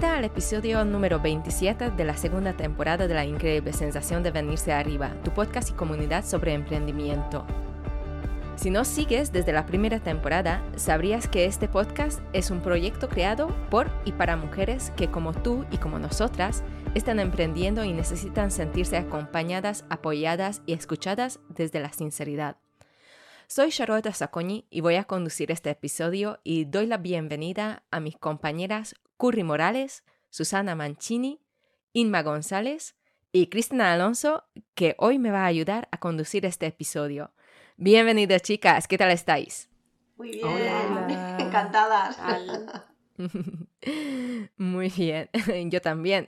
Bienvenida al episodio número 27 de la segunda temporada de La Increíble Sensación de Venirse Arriba, tu podcast y comunidad sobre emprendimiento. Si nos sigues desde la primera temporada, sabrías que este podcast es un proyecto creado por y para mujeres que como tú y como nosotras están emprendiendo y necesitan sentirse acompañadas, apoyadas y escuchadas desde la sinceridad. Soy Charlotte Sacconi y voy a conducir este episodio y doy la bienvenida a mis compañeras Curry Morales, Susana Mancini, Inma González y Cristina Alonso, que hoy me va a ayudar a conducir este episodio. Bienvenidas chicas, ¿qué tal estáis? Muy bien, Hola. encantadas. Muy bien, yo también.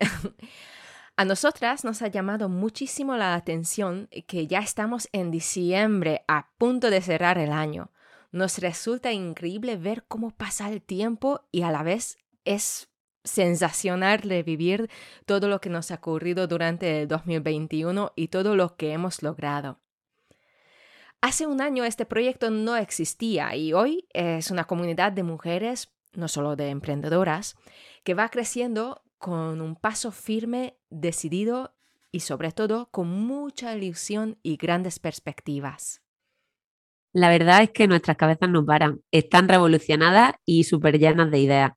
A nosotras nos ha llamado muchísimo la atención que ya estamos en diciembre, a punto de cerrar el año. Nos resulta increíble ver cómo pasa el tiempo y a la vez es sensacional revivir todo lo que nos ha ocurrido durante el 2021 y todo lo que hemos logrado. Hace un año este proyecto no existía y hoy es una comunidad de mujeres, no solo de emprendedoras, que va creciendo con un paso firme, decidido y sobre todo con mucha ilusión y grandes perspectivas. La verdad es que nuestras cabezas no paran, están revolucionadas y súper llenas de ideas.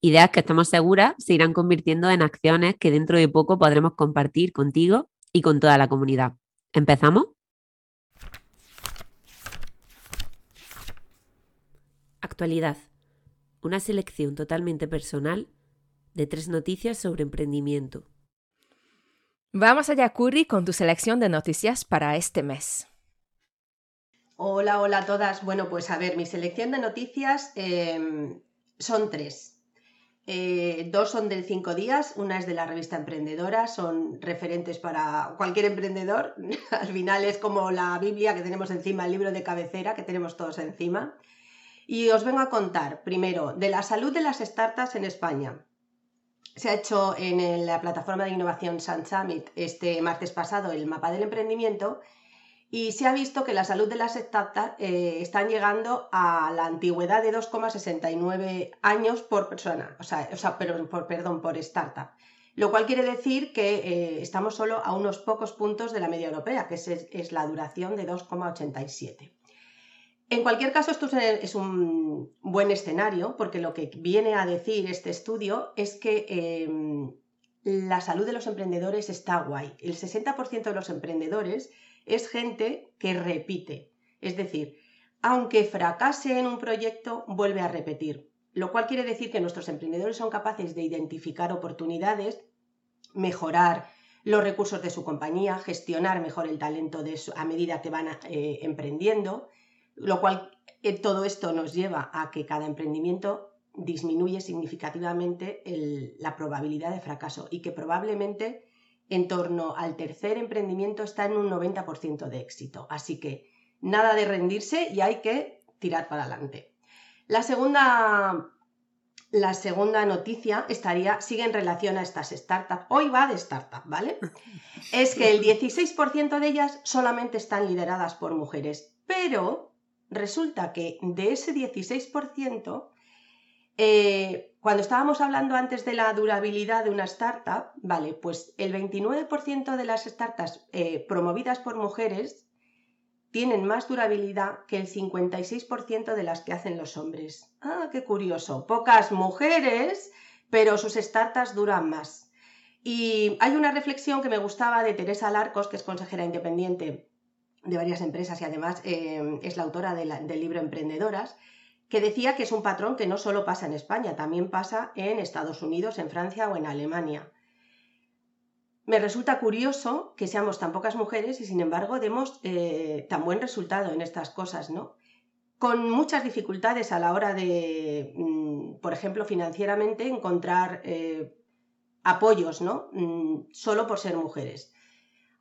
Ideas que estamos seguras se irán convirtiendo en acciones que dentro de poco podremos compartir contigo y con toda la comunidad. ¿Empezamos? Actualidad. Una selección totalmente personal de tres noticias sobre emprendimiento. Vamos allá, Curry, con tu selección de noticias para este mes. Hola, hola a todas. Bueno, pues a ver, mi selección de noticias em, son tres. Eh, dos son del cinco días, una es de la revista Emprendedora, son referentes para cualquier emprendedor. Al final es como la Biblia que tenemos encima, el libro de cabecera que tenemos todos encima. Y os vengo a contar, primero, de la salud de las startups en España. Se ha hecho en la plataforma de innovación Sun Summit este martes pasado el mapa del emprendimiento y se ha visto que la salud de las startups eh, están llegando a la antigüedad de 2,69 años por persona, o sea, pero, por, perdón, por startup. Lo cual quiere decir que eh, estamos solo a unos pocos puntos de la media europea, que es, la duración de 2,87. En cualquier caso, esto es un buen escenario, porque lo que viene a decir este estudio es que em, la salud de los emprendedores está guay. El 60% de los emprendedores es gente que repite. Es decir, aunque fracase en un proyecto, vuelve a repetir. Lo cual quiere decir que nuestros emprendedores son capaces de identificar oportunidades, mejorar los recursos de su compañía, gestionar mejor el talento a medida que van eh, emprendiendo, lo cual eh, todo esto nos lleva a que cada emprendimiento disminuye significativamente la probabilidad de fracaso y que probablemente en torno al tercer emprendimiento está en un 90% de éxito. Así que nada de rendirse y hay que tirar para adelante. La segunda, la segunda noticia estaría, sigue en relación a estas startups. Hoy va de startup, ¿vale? Es que el 16% de ellas solamente están lideradas por mujeres, pero resulta que de ese 16%, eh, cuando estábamos hablando antes de la durabilidad de una startup, vale, pues el 29% de las startups eh, promovidas por mujeres tienen más durabilidad que el 56% de las que hacen los hombres. Ah, qué curioso. Pocas mujeres, pero sus startups duran más. Y hay una reflexión que me gustaba de Teresa Larcos, que es consejera independiente de varias empresas y además eh, es la autora del libro Emprendedoras, que decía que es un patrón que no solo pasa en España, también pasa en Estados Unidos, en Francia o en Alemania. Me resulta curioso que seamos tan pocas mujeres y sin embargo demos eh, tan buen resultado en estas cosas, ¿no? Con muchas dificultades a la hora de, mm, por ejemplo, financieramente encontrar eh, apoyos, ¿no? Mm, solo por ser mujeres.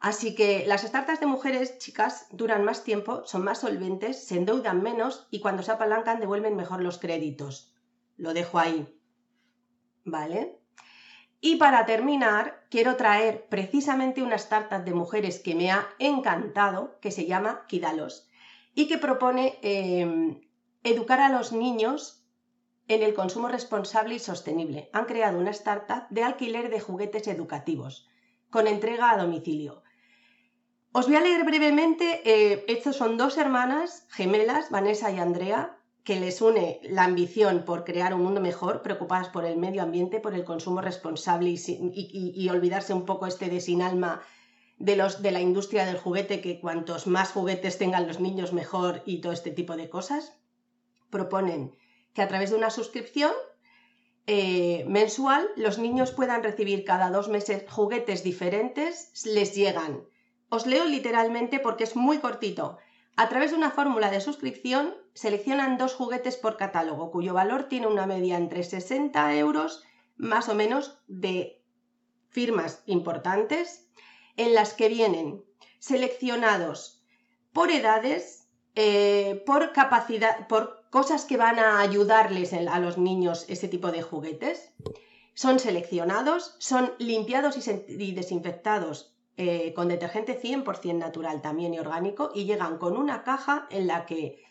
Así que las startups de mujeres, chicas, duran más tiempo, son más solventes, se endeudan menos y cuando se apalancan devuelven mejor los créditos. Lo dejo ahí. ¿Vale? Y para terminar, quiero traer precisamente una startup de mujeres que me ha encantado, que se llama Kidalos, y que propone em, educar a los niños en el consumo responsable y sostenible. Han creado una startup de alquiler de juguetes educativos con entrega a domicilio. Os voy a leer brevemente, eh, estos son dos hermanas gemelas, Vanessa y Andrea, que les une la ambición por crear un mundo mejor, preocupadas por el medio ambiente, por el consumo responsable y, olvidarse un poco este de sin alma de, la industria del juguete, que cuantos más juguetes tengan los niños mejor y todo este tipo de cosas. Proponen que a través de una suscripción eh, mensual los niños puedan recibir cada dos meses juguetes diferentes, les llegan os leo literalmente porque es muy cortito. A través de una fórmula de suscripción seleccionan dos juguetes por catálogo, cuyo valor tiene una media entre 60 euros más o menos de firmas importantes, en las que vienen seleccionados por edades, eh, por capacidad, por cosas que van a ayudarles a los niños ese tipo de juguetes. Son seleccionados, son limpiados y desinfectados eh, con detergente 100% natural también y orgánico y llegan con una caja en la que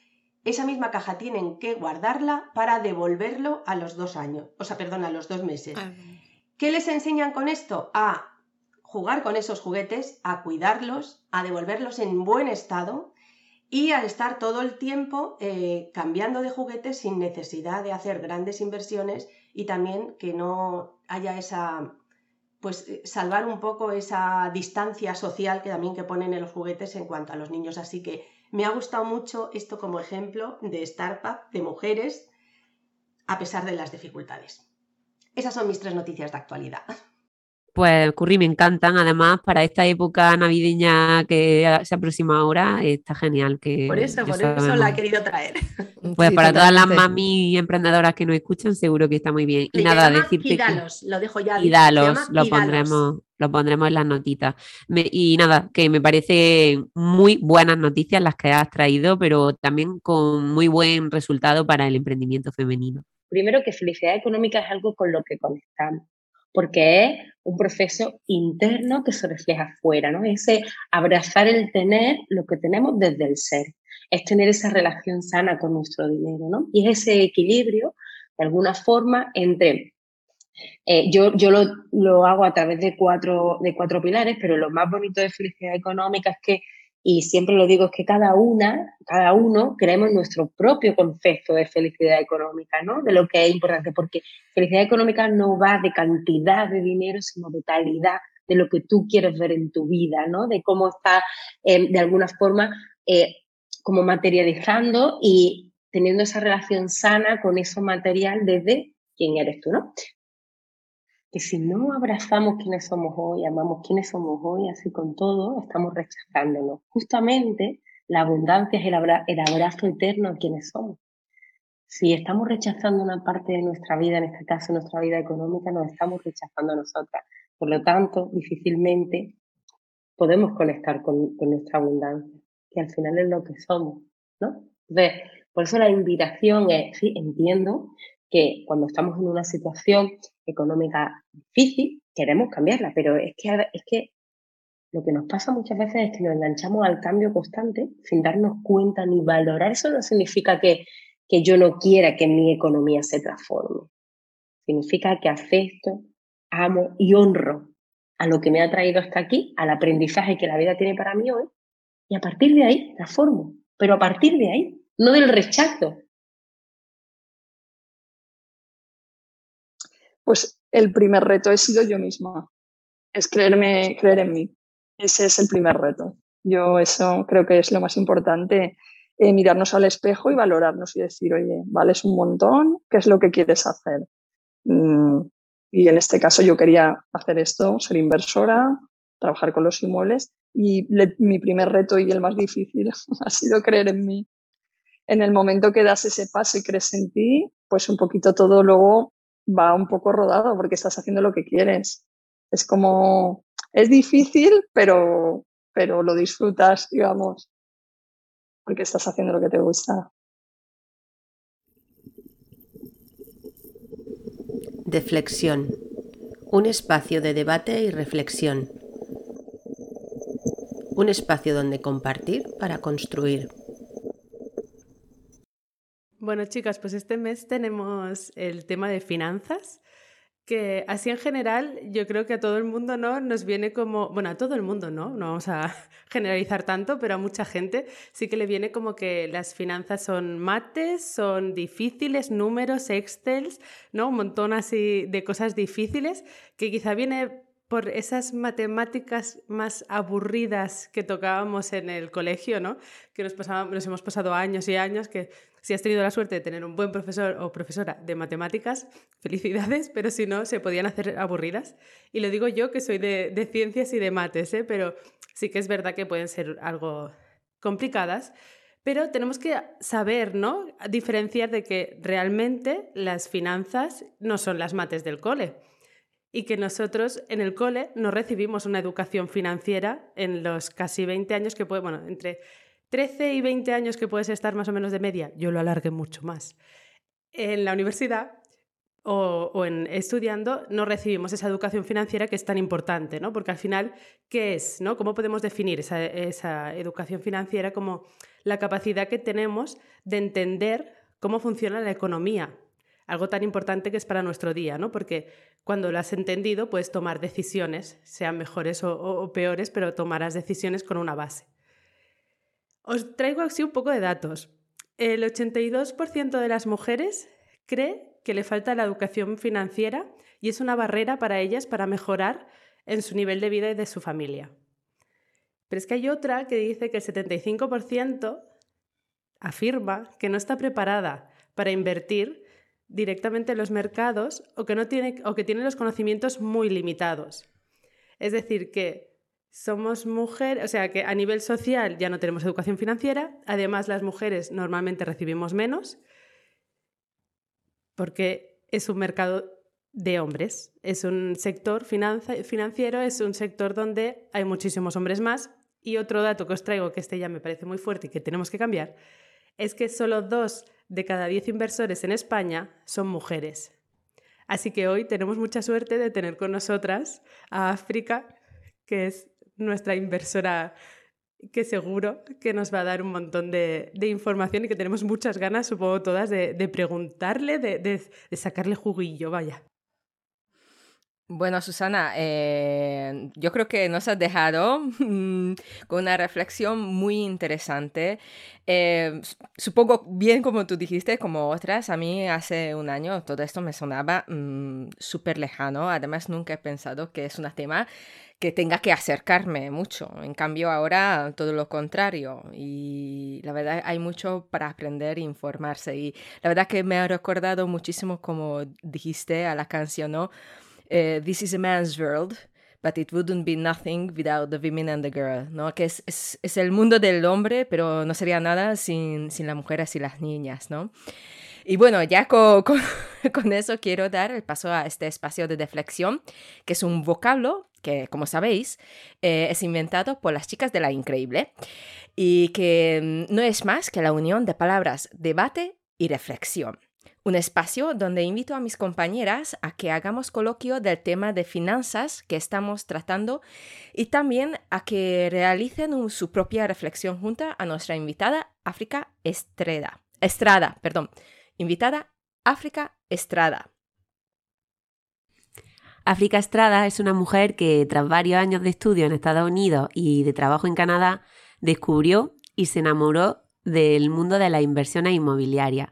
esa misma caja tienen que guardarla para devolverlo a los dos años, o sea, perdón, a los dos meses. Ah, ¿Qué les enseñan con esto? A jugar con esos juguetes, a cuidarlos, a devolverlos en buen estado y a estar todo el tiempo eh, cambiando de juguetes sin necesidad de hacer grandes inversiones y también que no haya esa pues eh, salvar un poco esa distancia social que también que ponen en los juguetes en cuanto a los niños. Así que me ha gustado mucho esto como ejemplo de startup de mujeres a pesar de las dificultades. Esas son mis tres noticias de actualidad. Pues Curry me encantan, además para esta época navideña que se aproxima ahora, está genial. Que por eso, por eso la he querido traer. Pues para todas las mami emprendedoras que nos escuchan, seguro que está muy bien. y nada, decirte Kidalos, lo dejo ya. Kidalos, lo pondremos, lo pondremos en las notitas. y nada, que me parece muy buenas noticias las que has traído, pero también con muy buen resultado para el emprendimiento femenino. Primero que felicidad económica es algo con lo que conectamos porque es un proceso interno que se refleja afuera, ¿no? Ese abrazar el tener lo que tenemos desde el ser, es tener esa relación sana con nuestro dinero, ¿no? Y es ese equilibrio, de alguna forma, entre eh, yo, yo lo, lo, hago a través de cuatro, de cuatro pilares, pero lo más bonito de felicidad económica es que y siempre lo digo, es que cada una, cada uno creemos nuestro propio concepto de felicidad económica, ¿no? De lo que es importante, porque felicidad económica no va de cantidad de dinero, sino de calidad de lo que tú quieres ver en tu vida, ¿no? De cómo está, eh, de alguna forma, eh, como materializando y teniendo esa relación sana con eso material desde quién eres tú, ¿no? Que si no abrazamos quiénes somos hoy, amamos quiénes somos hoy, así con todo, estamos rechazándonos. Justamente la abundancia es el, abrazo eterno a quienes somos. Si estamos rechazando una parte de nuestra vida, en este caso nuestra vida económica, nos estamos rechazando a nosotras. Por lo tanto, difícilmente podemos conectar con, con nuestra abundancia, que al final es lo que somos, ¿no? Entonces, por eso la invitación es, sí, entiendo que cuando estamos en una situación económica difícil, queremos cambiarla, pero es que, es que lo que nos pasa muchas veces es que nos enganchamos al cambio constante sin darnos cuenta ni valorar. Eso no significa que, que yo no quiera que mi economía se transforme. Significa que acepto, amo y honro a lo que me ha traído hasta aquí, al aprendizaje que la vida tiene para mí hoy, y a partir de ahí transformo. Pero a partir de ahí, no del rechazo, Pues el primer reto he sido yo misma. Es creerme, creer en mí. Ese es el primer reto. Yo eso creo que es lo más importante, eh, mirarnos al espejo y valorarnos y decir, oye, vales un montón, ¿qué es lo que quieres hacer? Mm, y en este caso yo quería hacer esto, ser inversora, trabajar con los inmuebles y mi primer reto y el más difícil ha sido creer en mí. En el momento que das ese paso y crees en ti, pues un poquito todo luego va un poco rodado porque estás haciendo lo que quieres. Es como, es difícil, pero, pero lo disfrutas, digamos, porque estás haciendo lo que te gusta. Deflexión. Un espacio de debate y reflexión. Un espacio donde compartir para construir. Bueno, chicas, pues este mes tenemos el tema de finanzas que así en general yo creo que a todo el mundo no nos viene como, bueno, a todo el mundo no, no vamos a generalizar tanto, pero a mucha gente sí que le viene como que las finanzas son mates, son difíciles, números, excels, ¿no? Un montón así de cosas difíciles que quizá viene por esas matemáticas más aburridas que tocábamos en el colegio, ¿no? Que nos, nos hemos pasado años y años que si has tenido la suerte de tener un buen profesor o profesora de matemáticas, felicidades, pero si no, se podían hacer aburridas. Y lo digo yo que soy de, ciencias y de mates, ¿eh? pero sí que es verdad que pueden ser algo complicadas. Pero tenemos que saber, ¿no? Diferenciar de que realmente las finanzas no son las mates del cole y que nosotros en el cole no recibimos una educación financiera en los casi 20 años que puede, bueno, entre 13 y 20 años que puedes estar más o menos de media, yo lo alargué mucho más. En la universidad o, en estudiando no recibimos esa educación financiera que es tan importante, ¿no? Porque al final, ¿qué es? ¿no? ¿Cómo podemos definir esa, educación financiera como la capacidad que tenemos de entender cómo funciona la economía? Algo tan importante que es para nuestro día, ¿no? Porque cuando lo has entendido, puedes tomar decisiones, sean mejores o peores, pero tomarás decisiones con una base. Os traigo así un poco de datos. El 82% de las mujeres cree que le falta la educación financiera y es una barrera para ellas para mejorar en su nivel de vida y de su familia. Pero es que hay otra que dice que el 75% afirma que no está preparada para invertir directamente en los mercados o que, no tiene, o que tiene los conocimientos muy limitados. Es decir, que somos mujeres, o sea que a nivel social ya no tenemos educación financiera, además las mujeres normalmente recibimos menos porque es un mercado de hombres, es un sector financiero, es un sector donde hay muchísimos hombres más. Y otro dato que os traigo, que este ya me parece muy fuerte y que tenemos que cambiar, es que solo dos de cada diez inversores en España son mujeres. Así que hoy tenemos mucha suerte de tener con nosotras a África, que es nuestra inversora que seguro que nos va a dar un montón de, información y que tenemos muchas ganas, supongo todas, de, preguntarle, de, sacarle juguillo, vaya. Bueno, Susana, eh, yo creo que nos has dejado mm, con una reflexión muy interesante. Eh, supongo, bien como tú dijiste, como otras, a mí hace un año todo esto me sonaba mm, súper lejano. Además, nunca he pensado que es un tema que tenga que acercarme mucho. En cambio, ahora todo lo contrario. Y la verdad hay mucho para aprender e informarse. Y la verdad que me ha recordado muchísimo, como dijiste, a la canción, ¿no? Eh, This is a man's world. But it wouldn't be nothing without the women and the girl, ¿no? Que es, es, es el mundo del hombre, pero no sería nada sin, sin las mujeres y las niñas, ¿no? Y bueno, ya con, con, eso quiero dar el paso a este espacio de deflexión, que es un vocablo que, como sabéis, eh, es inventado por las chicas de la Increíble y que mm, no es más que la unión de palabras debate y reflexión. Un espacio donde invito a mis compañeras a que hagamos coloquio del tema de finanzas que estamos tratando y también a que realicen su propia reflexión junto a nuestra invitada África Estrada. Estrada, perdón invitada África Estrada. África Estrada es una mujer que tras varios años de estudio en Estados Unidos y de trabajo en Canadá, descubrió y se enamoró del mundo de las inversiones inmobiliarias.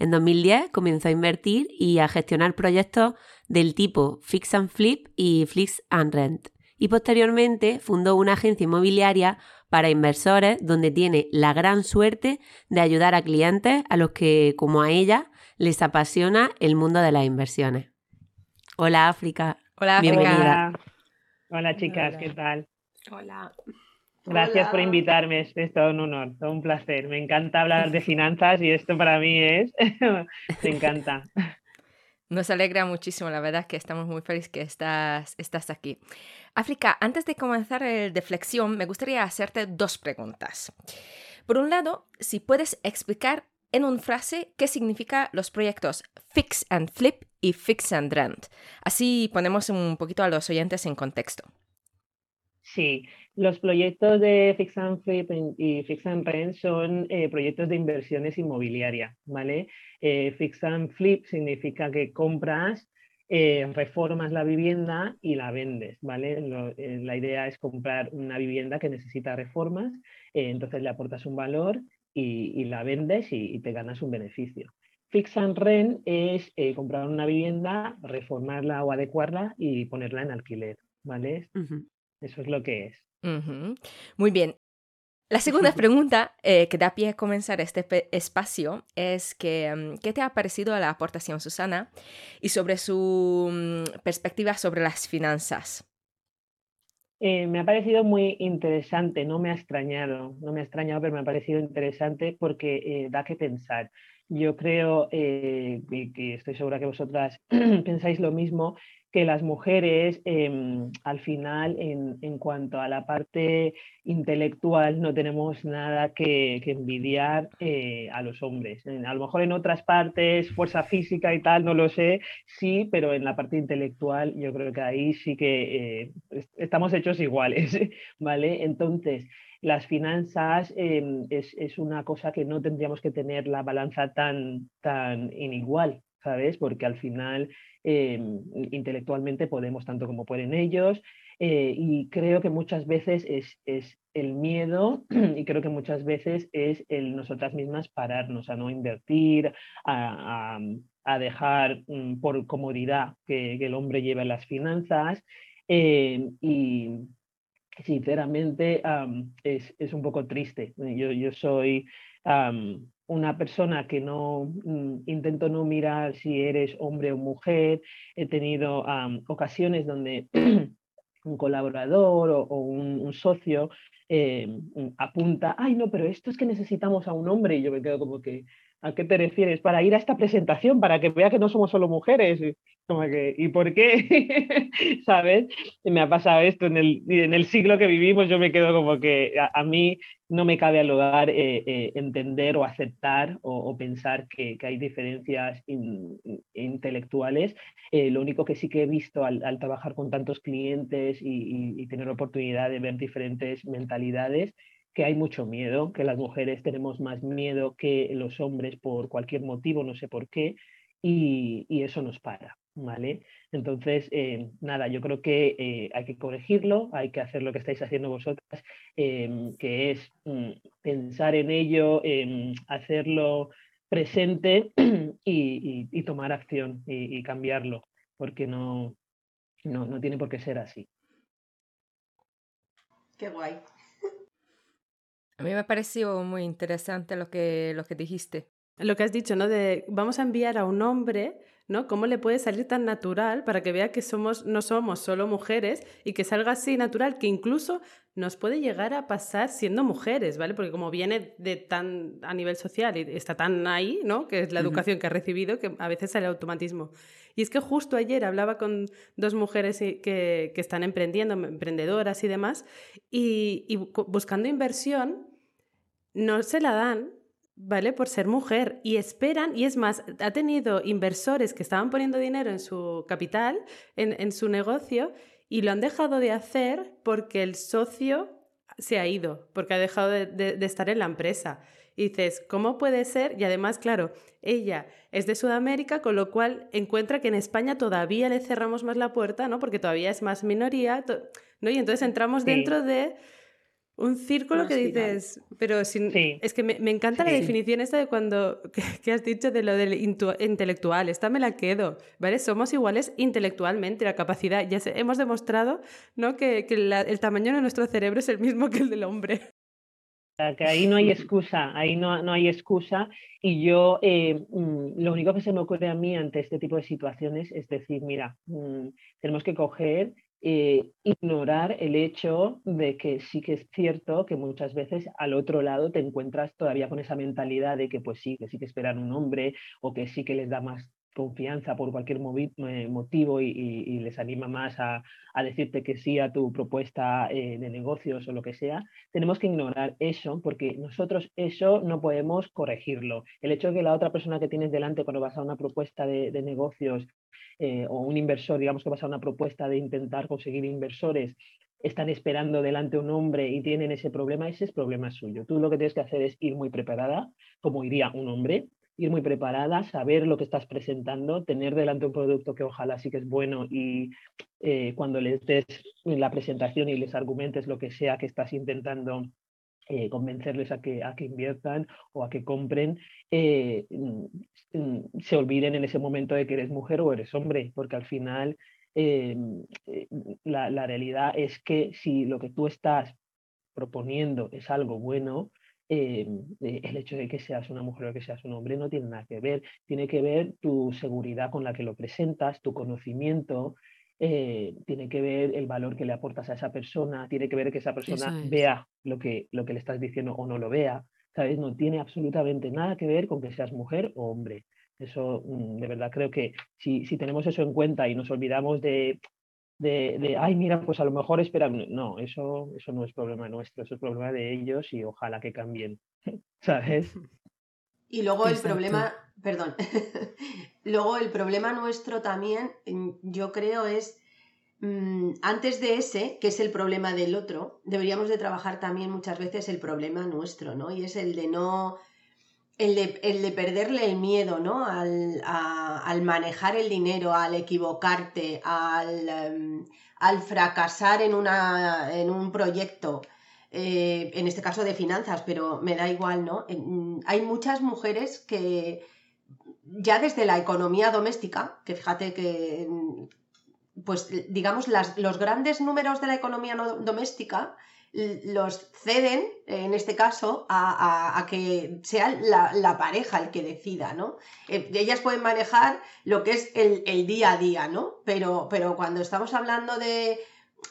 En 2010 comenzó a invertir y a gestionar proyectos del tipo Fix and Flip y Flix and Rent. Y posteriormente fundó una agencia inmobiliaria para inversores donde tiene la gran suerte de ayudar a clientes a los que, como a ella, les apasiona el mundo de las inversiones. Hola África. Hola Bienvenida. Hola chicas, ¿qué tal? Hola. Gracias por invitarme, es todo un honor, todo un placer. Me encanta hablar de finanzas y esto para mí es, me encanta. Nos alegra muchísimo, la verdad que estamos muy felices que estás, estás aquí. África, antes de comenzar el de flexión, me gustaría hacerte dos preguntas. Por un lado, si puedes explicar en una frase qué significa los proyectos Fix and Flip y Fix and Rent. Así ponemos un poquito a los oyentes en contexto. Sí, Los proyectos de Fix and Flip y Fix and Rent son eh, proyectos de inversiones inmobiliarias, ¿vale? Eh, Fix and Flip significa que compras, eh, reformas la vivienda y la vendes, ¿vale? la idea es comprar una vivienda que necesita reformas, entonces le aportas un valor y, la vendes y, te ganas un beneficio. Fix and Rent es comprar una vivienda, reformarla o adecuarla y ponerla en alquiler, ¿vale? Eso es lo que es. Muy bien. La segunda pregunta eh, que da pie a comenzar este espacio es que, mm, ¿qué te ha parecido la aportación Susana y sobre su mm, perspectiva sobre las finanzas? Eh, me ha parecido muy interesante, no me ha extrañado, no me ha extrañado, pero me ha parecido interesante porque eh, da que pensar. Yo creo que estoy segura que vosotras pensáis lo mismo, que las mujeres em, al final en, cuanto a la parte intelectual no tenemos nada que, envidiar eh, a los hombres. A lo mejor en otras partes, fuerza física y tal, no lo sé, sí, pero en la parte intelectual yo creo que ahí sí que eh, estamos hechos iguales, ¿vale? Entonces, las finanzas em, es, es, una cosa que no tendríamos que tener la balanza tan, tan inigual, ¿sabes? Porque al final Em, intelectualmente podemos tanto como pueden ellos. Eh, y creo que muchas veces es, es, el miedo y creo que muchas veces es el nosotras mismas pararnos a no invertir, a, a, dejar mm, por comodidad que, el hombre lleve las finanzas. Em, y sinceramente es, es, un poco triste. Yo, yo soy una persona que no mm, intento no mirar si eres hombre o mujer. He tenido ocasiones donde un colaborador o, un, socio eh, apunta, ay no, pero esto es que necesitamos a un hombre y yo me quedo como que, ¿a qué te refieres? Para ir a esta presentación, para que vea que no somos solo mujeres. Como que, ¿y por qué? ¿Sabes? Me ha pasado esto en el, en el siglo que vivimos, yo me quedo como que a, mí no me cabe al lugar eh, eh, entender o aceptar o, pensar que, hay diferencias intelectuales. Eh, lo único que sí que he visto al, trabajar con tantos clientes y, y tener oportunidad de ver diferentes mentalidades que hay mucho miedo, que las mujeres tenemos más miedo que los hombres por cualquier motivo, no sé por qué, y, eso nos para, ¿vale? Entonces, eh, nada, yo creo que eh, hay que corregirlo, hay que hacer lo que estáis haciendo vosotras, em, que es mm, pensar en ello, em, hacerlo presente y, tomar acción y, cambiarlo, porque no, no, no tiene por qué ser así. Qué guay. A mí me pareció muy interesante lo que, lo que dijiste. Lo que has dicho, ¿no? De vamos a enviar a un hombre, ¿no? ¿Cómo le puede salir tan natural para que vea que somos, no somos solo mujeres y que salga así natural, que incluso nos puede llegar a pasar siendo mujeres, ¿vale? Porque como viene de tan a nivel social y está tan ahí, ¿no? Que es la educación que ha recibido, que a veces sale automatismo. Y es que justo ayer hablaba con dos mujeres que, que están emprendiendo, emprendedoras y demás, y, y buscando inversión, no se la dan, ¿vale? Por ser mujer y esperan, y es más, ha tenido inversores que estaban poniendo dinero en su capital, en, su negocio, y lo han dejado de hacer porque el socio se ha ido, porque ha dejado de, estar en la empresa. Y dices, ¿cómo puede ser? Y además, claro, ella es de Sudamérica, con lo cual encuentra que en España todavía le cerramos más la puerta, ¿no? Porque todavía es más minoría, ¿no? Y entonces entramos dentro de un círculo que dices, pero sin, es que me, encanta la definición esta de cuando que, has dicho de lo del intelectual, esta me la quedo, ¿vale? Somos iguales intelectualmente, la capacidad, ya hemos demostrado ¿no? que, el tamaño de nuestro cerebro es el mismo que el del hombre. Que ahí no hay excusa, ahí no, no hay excusa. Y yo, eh, mm, lo único que se me ocurre a mí ante este tipo de situaciones es decir, mira, mm, tenemos que coger eh, ignorar el hecho de que sí que es cierto que muchas veces al otro lado te encuentras todavía con esa mentalidad de que pues sí, que sí que esperan un hombre o que sí que les da más confianza por cualquier eh, motivo y, les anima más a, decirte que sí a tu propuesta eh, de negocios o lo que sea, tenemos que ignorar eso porque nosotros eso no podemos corregirlo. El hecho de que la otra persona que tienes delante cuando vas a una propuesta de, negocios eh, o un inversor, digamos que vas a una propuesta de intentar conseguir inversores, están esperando delante un hombre y tienen ese problema, ese es problema suyo. Tú lo que tienes que hacer es ir muy preparada, como iría un hombre, ir muy preparada, saber lo que estás presentando, tener delante un producto que ojalá sí que es bueno y eh, cuando les des la presentación y les argumentes lo que sea que estás intentando eh, convencerles a que, a que inviertan o a que compren, eh, mm, se olviden en ese momento de que eres mujer o eres hombre, porque al final la realidad es que si lo que tú estás proponiendo es algo bueno, eh, eh, el hecho de que seas una mujer o que seas un hombre no tiene nada que ver. Tiene que ver tu seguridad con la que lo presentas, tu conocimiento, eh, tiene que ver el valor que le aportas a esa persona, tiene que ver que esa persona vea lo que, lo que le estás diciendo o no lo vea. ¿Sabes? No tiene absolutamente nada que ver con que seas mujer o hombre. Eso, mm, de verdad, creo que si, si tenemos eso en cuenta y nos olvidamos de de, ay, mira, pues a lo mejor esperan. No, eso, eso no es problema nuestro, eso es problema de ellos y ojalá que cambien, ¿sabes? Y luego el problema, perdón, luego el problema nuestro también, mm, yo creo, es mm, antes de ese, que es el problema del otro, deberíamos de trabajar también muchas veces el problema nuestro, ¿no? Y es el de no el de, perderle el miedo, ¿no? Al, manejar el dinero, al equivocarte, al, em, fracasar en, una, en un proyecto, eh, en este caso de finanzas, pero me da igual, ¿no? hay muchas mujeres que ya desde la economía doméstica, que fíjate que, pues digamos, los grandes números de la economía doméstica, los ceden, en este caso, a, que sea la, pareja el que decida, ¿no? Eh, ellas pueden manejar lo que es el, día a día, ¿no? Pero, pero cuando estamos hablando de,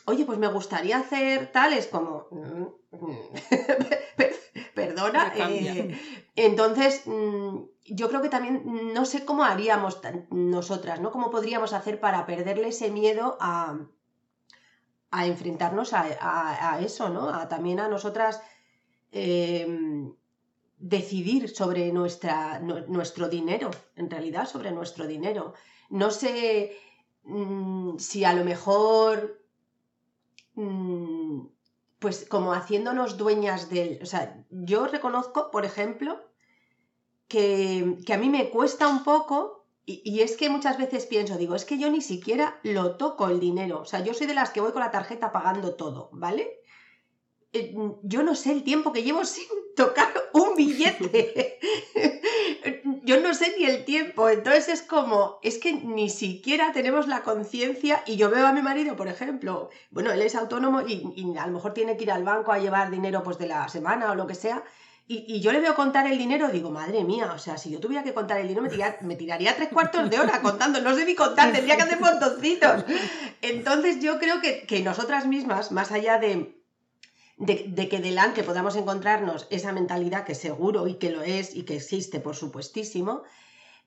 oye, pues me gustaría hacer tal, es como, mm, mm, perdona. Eh, entonces, mm, yo creo que también no sé cómo haríamos nosotras, ¿no? ¿Cómo podríamos hacer para perderle ese miedo a a enfrentarnos a, eso, ¿no? A también a nosotras em, decidir sobre nuestra, nuestro dinero, en realidad sobre nuestro dinero. No sé mm, si a lo mejor, mm, pues como haciéndonos dueñas del... O sea, yo reconozco, por ejemplo, que, que a mí me cuesta un poco y, es que muchas veces pienso, digo, es que yo ni siquiera lo toco el dinero. O sea, yo soy de las que voy con la tarjeta pagando todo, ¿vale? Eh, yo no sé el tiempo que llevo sin tocar un billete. yo no sé ni el tiempo. Entonces es como, es que ni siquiera tenemos la conciencia. Y yo veo a mi marido, por ejemplo, bueno, él es autónomo y, y, a lo mejor tiene que ir al banco a llevar dinero pues de la semana o lo que sea. Y, yo le veo contar el dinero, digo, madre mía, o sea, si yo tuviera que contar el dinero, me, tiraría tres cuartos de hora contando, no sé ni contar, tendría que hacer montoncitos. Entonces yo creo que, nosotras mismas, más allá de, de, que delante podamos encontrarnos esa mentalidad que seguro y que lo es y que existe, por supuestísimo,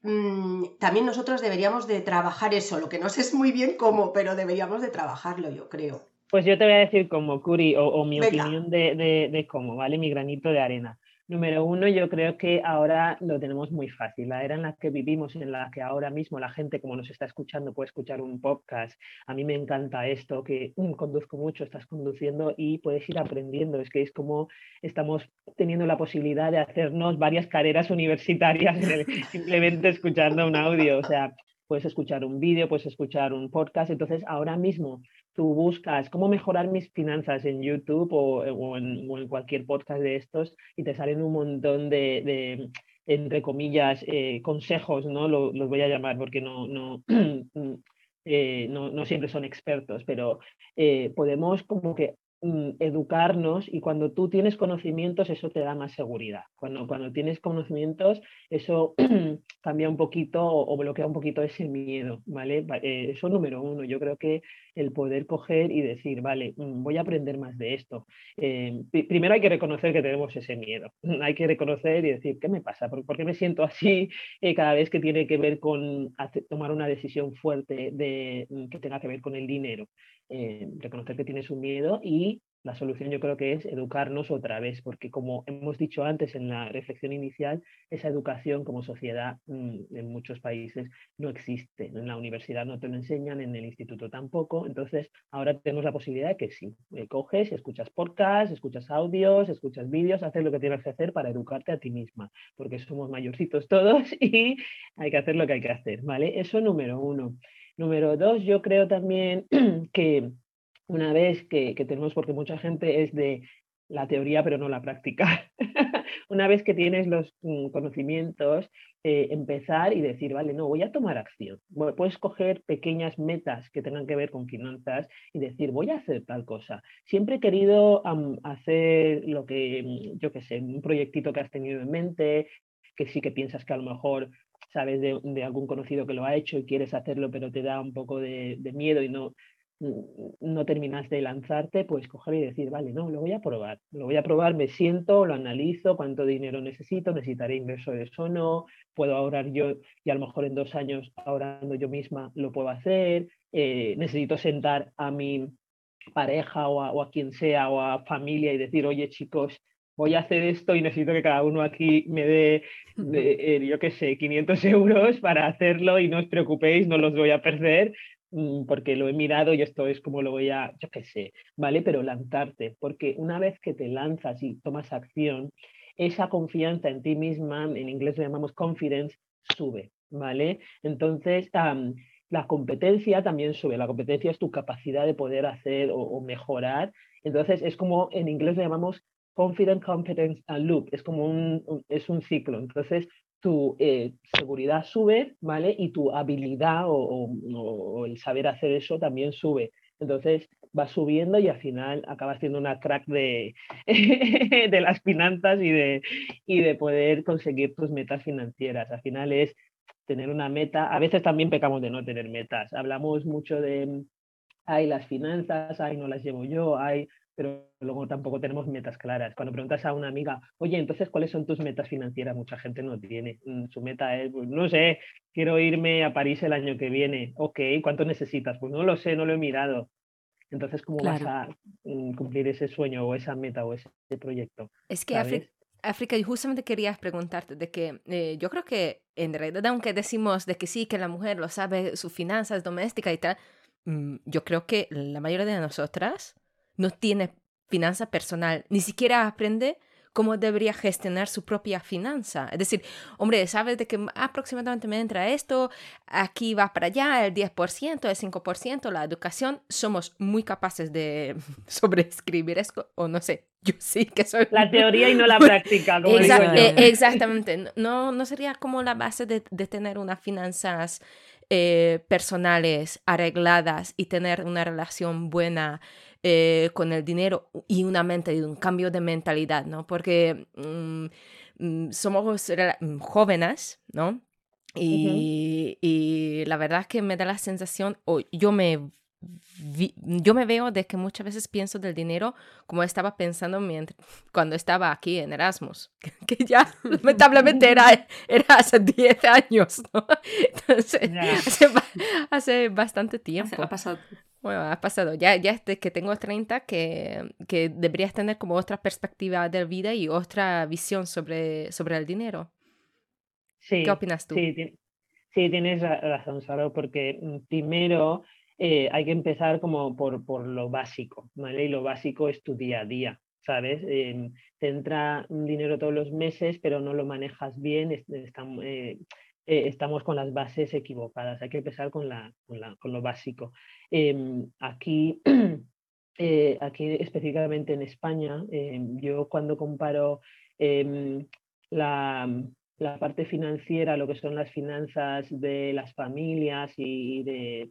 mm, también nosotros deberíamos de trabajar eso, lo que no sé es muy bien cómo, pero deberíamos de trabajarlo, yo creo. Pues yo te voy a decir como Curi o, mi opinión de, de, de, cómo, ¿vale? Mi granito de arena. Número uno, yo creo que ahora lo tenemos muy fácil. La era en la que vivimos, en la que ahora mismo la gente, como nos está escuchando, puede escuchar un podcast. A mí me encanta esto, que conduzco mucho, estás conduciendo y puedes ir aprendiendo. Es que es como estamos teniendo la posibilidad de hacernos varias carreras universitarias simplemente escuchando un audio. O sea, puedes escuchar un vídeo, puedes escuchar un podcast. Entonces, ahora mismo tú buscas cómo mejorar mis finanzas en YouTube o, en, cualquier podcast de estos y te salen un montón de, entre comillas, eh, consejos, ¿no? los voy a llamar porque no, no, eh, no, no, siempre son expertos, pero eh, podemos como que educarnos y cuando tú tienes conocimientos eso te da más seguridad. Cuando, cuando tienes conocimientos eso cambia un poquito o, bloquea un poquito ese miedo, ¿vale? Eh, eso número uno. Yo creo que el poder coger y decir, vale, mm, voy a aprender más de esto. Eh, primero hay que reconocer que tenemos ese miedo. Hay que reconocer y decir, ¿qué me pasa? ¿Por, qué me siento así eh, cada vez que tiene que ver con tomar una decisión fuerte de, mm, que tenga que ver con el dinero? Reconocer que tienes un miedo y la solución yo creo que es educarnos otra vez, porque como hemos dicho antes en la reflexión inicial, esa educación como sociedad mm, en muchos países no existe. En la universidad no te lo enseñan, en el instituto tampoco. Entonces, ahora tenemos la posibilidad de que sí, eh, coges, escuchas podcasts, escuchas audios, escuchas vídeos, haces lo que tienes que hacer para educarte a ti misma, porque somos mayorcitos todos y hay que hacer lo que hay que hacer, ¿vale? Eso número uno. Número dos, yo creo también que una vez que, tenemos, porque mucha gente es de la teoría pero no la práctica. una vez que tienes los mm, conocimientos, eh, empezar y decir, vale, no, voy a tomar acción. Puedes coger pequeñas metas que tengan que ver con finanzas y decir, voy a hacer tal cosa. Siempre he querido hacer lo que, mm, yo qué sé, un proyectito que has tenido en mente, que sí que piensas que a lo mejor sabes de, algún conocido que lo ha hecho y quieres hacerlo, pero te da un poco de, miedo y no, no terminas de lanzarte, pues coger y decir, vale, no, lo voy a probar, lo voy a probar, me siento, lo analizo, cuánto dinero necesito, necesitaré inversores o no, puedo ahorrar yo y a lo mejor en dos años ahorrando yo misma lo puedo hacer, eh, necesito sentar a mi pareja o a, o a, quien sea o a familia y decir, oye chicos, voy a hacer esto y necesito que cada uno aquí me dé, eh, yo qué sé, 500 euros para hacerlo y no os preocupéis, no los voy a perder Mm, porque lo he mirado y esto es como lo voy a, yo qué sé, ¿vale? Pero lanzarte, porque una vez que te lanzas y tomas acción, esa confianza en ti misma, en inglés lo llamamos confidence, sube, ¿vale? Entonces, la competencia también sube, la competencia es tu capacidad de poder hacer o, mejorar, entonces es como en inglés lo llamamos confident competence and loop, es como un, es un ciclo, entonces tu eh, seguridad sube, ¿vale? Y tu habilidad o, el saber hacer eso también sube. Entonces va subiendo y al final acabas siendo una crack de, de las finanzas y de, y de poder conseguir tus metas financieras. Al final es tener una meta. A veces también pecamos de no tener metas. Hablamos mucho de, hay las finanzas, ay, no las llevo yo, hay pero luego tampoco tenemos metas claras. Cuando preguntas a una amiga, oye, entonces, ¿cuáles son tus metas financieras? Mucha gente no tiene. Mm, su meta es, pues, no sé, quiero irme a París el año que viene. Ok, ¿cuánto necesitas? Pues no lo sé, no lo he mirado. Entonces, ¿cómo vas a mm, cumplir ese sueño o esa meta o ese proyecto? Es que África, yo justamente quería preguntarte de que eh, yo creo que en realidad, aunque decimos de que sí, que la mujer lo sabe, sus finanzas domésticas y tal, mm, yo creo que la mayoría de nosotras no tiene finanza personal, ni siquiera aprende cómo debería gestionar su propia finanza. Es decir, hombre, sabes de que aproximadamente me entra esto, aquí va para allá el 10%, el 5%, la educación, somos muy capaces de sobreescribir esto, o no sé, yo sí que soy... La teoría y no la práctica. Eh, exactamente, no, no sería como la base de, de tener unas finanzas eh, personales arregladas y tener una relación buena eh, con el dinero y una mente, y un cambio de mentalidad, ¿no? Porque mm, mm, somos mm, jóvenes, ¿no? Y, y, la verdad es que me da la sensación, o yo me yo me veo de que muchas veces pienso del dinero como estaba pensando mientras, cuando estaba aquí en Erasmus, que, ya lamentablemente era, era hace 10 años, ¿no? Entonces, hace, bastante tiempo. Ha pasado. Bueno, ha pasado. Ya, ya desde que tengo 30, que, que deberías tener como otra perspectiva de vida y otra visión sobre, sobre el dinero. Sí, ¿Qué opinas tú? Sí, sí tienes razón, Saro, porque mm, primero eh, hay que empezar como por, por, lo básico, ¿vale? Y lo básico es tu día a día, ¿sabes? Eh, te entra dinero todos los meses, pero no lo manejas bien, eh, estamos con las bases equivocadas, hay que empezar con, con, la, con lo básico. Em, aquí, aquí específicamente en España, em, yo cuando comparo em, la, la parte financiera, lo que son las finanzas de las familias y de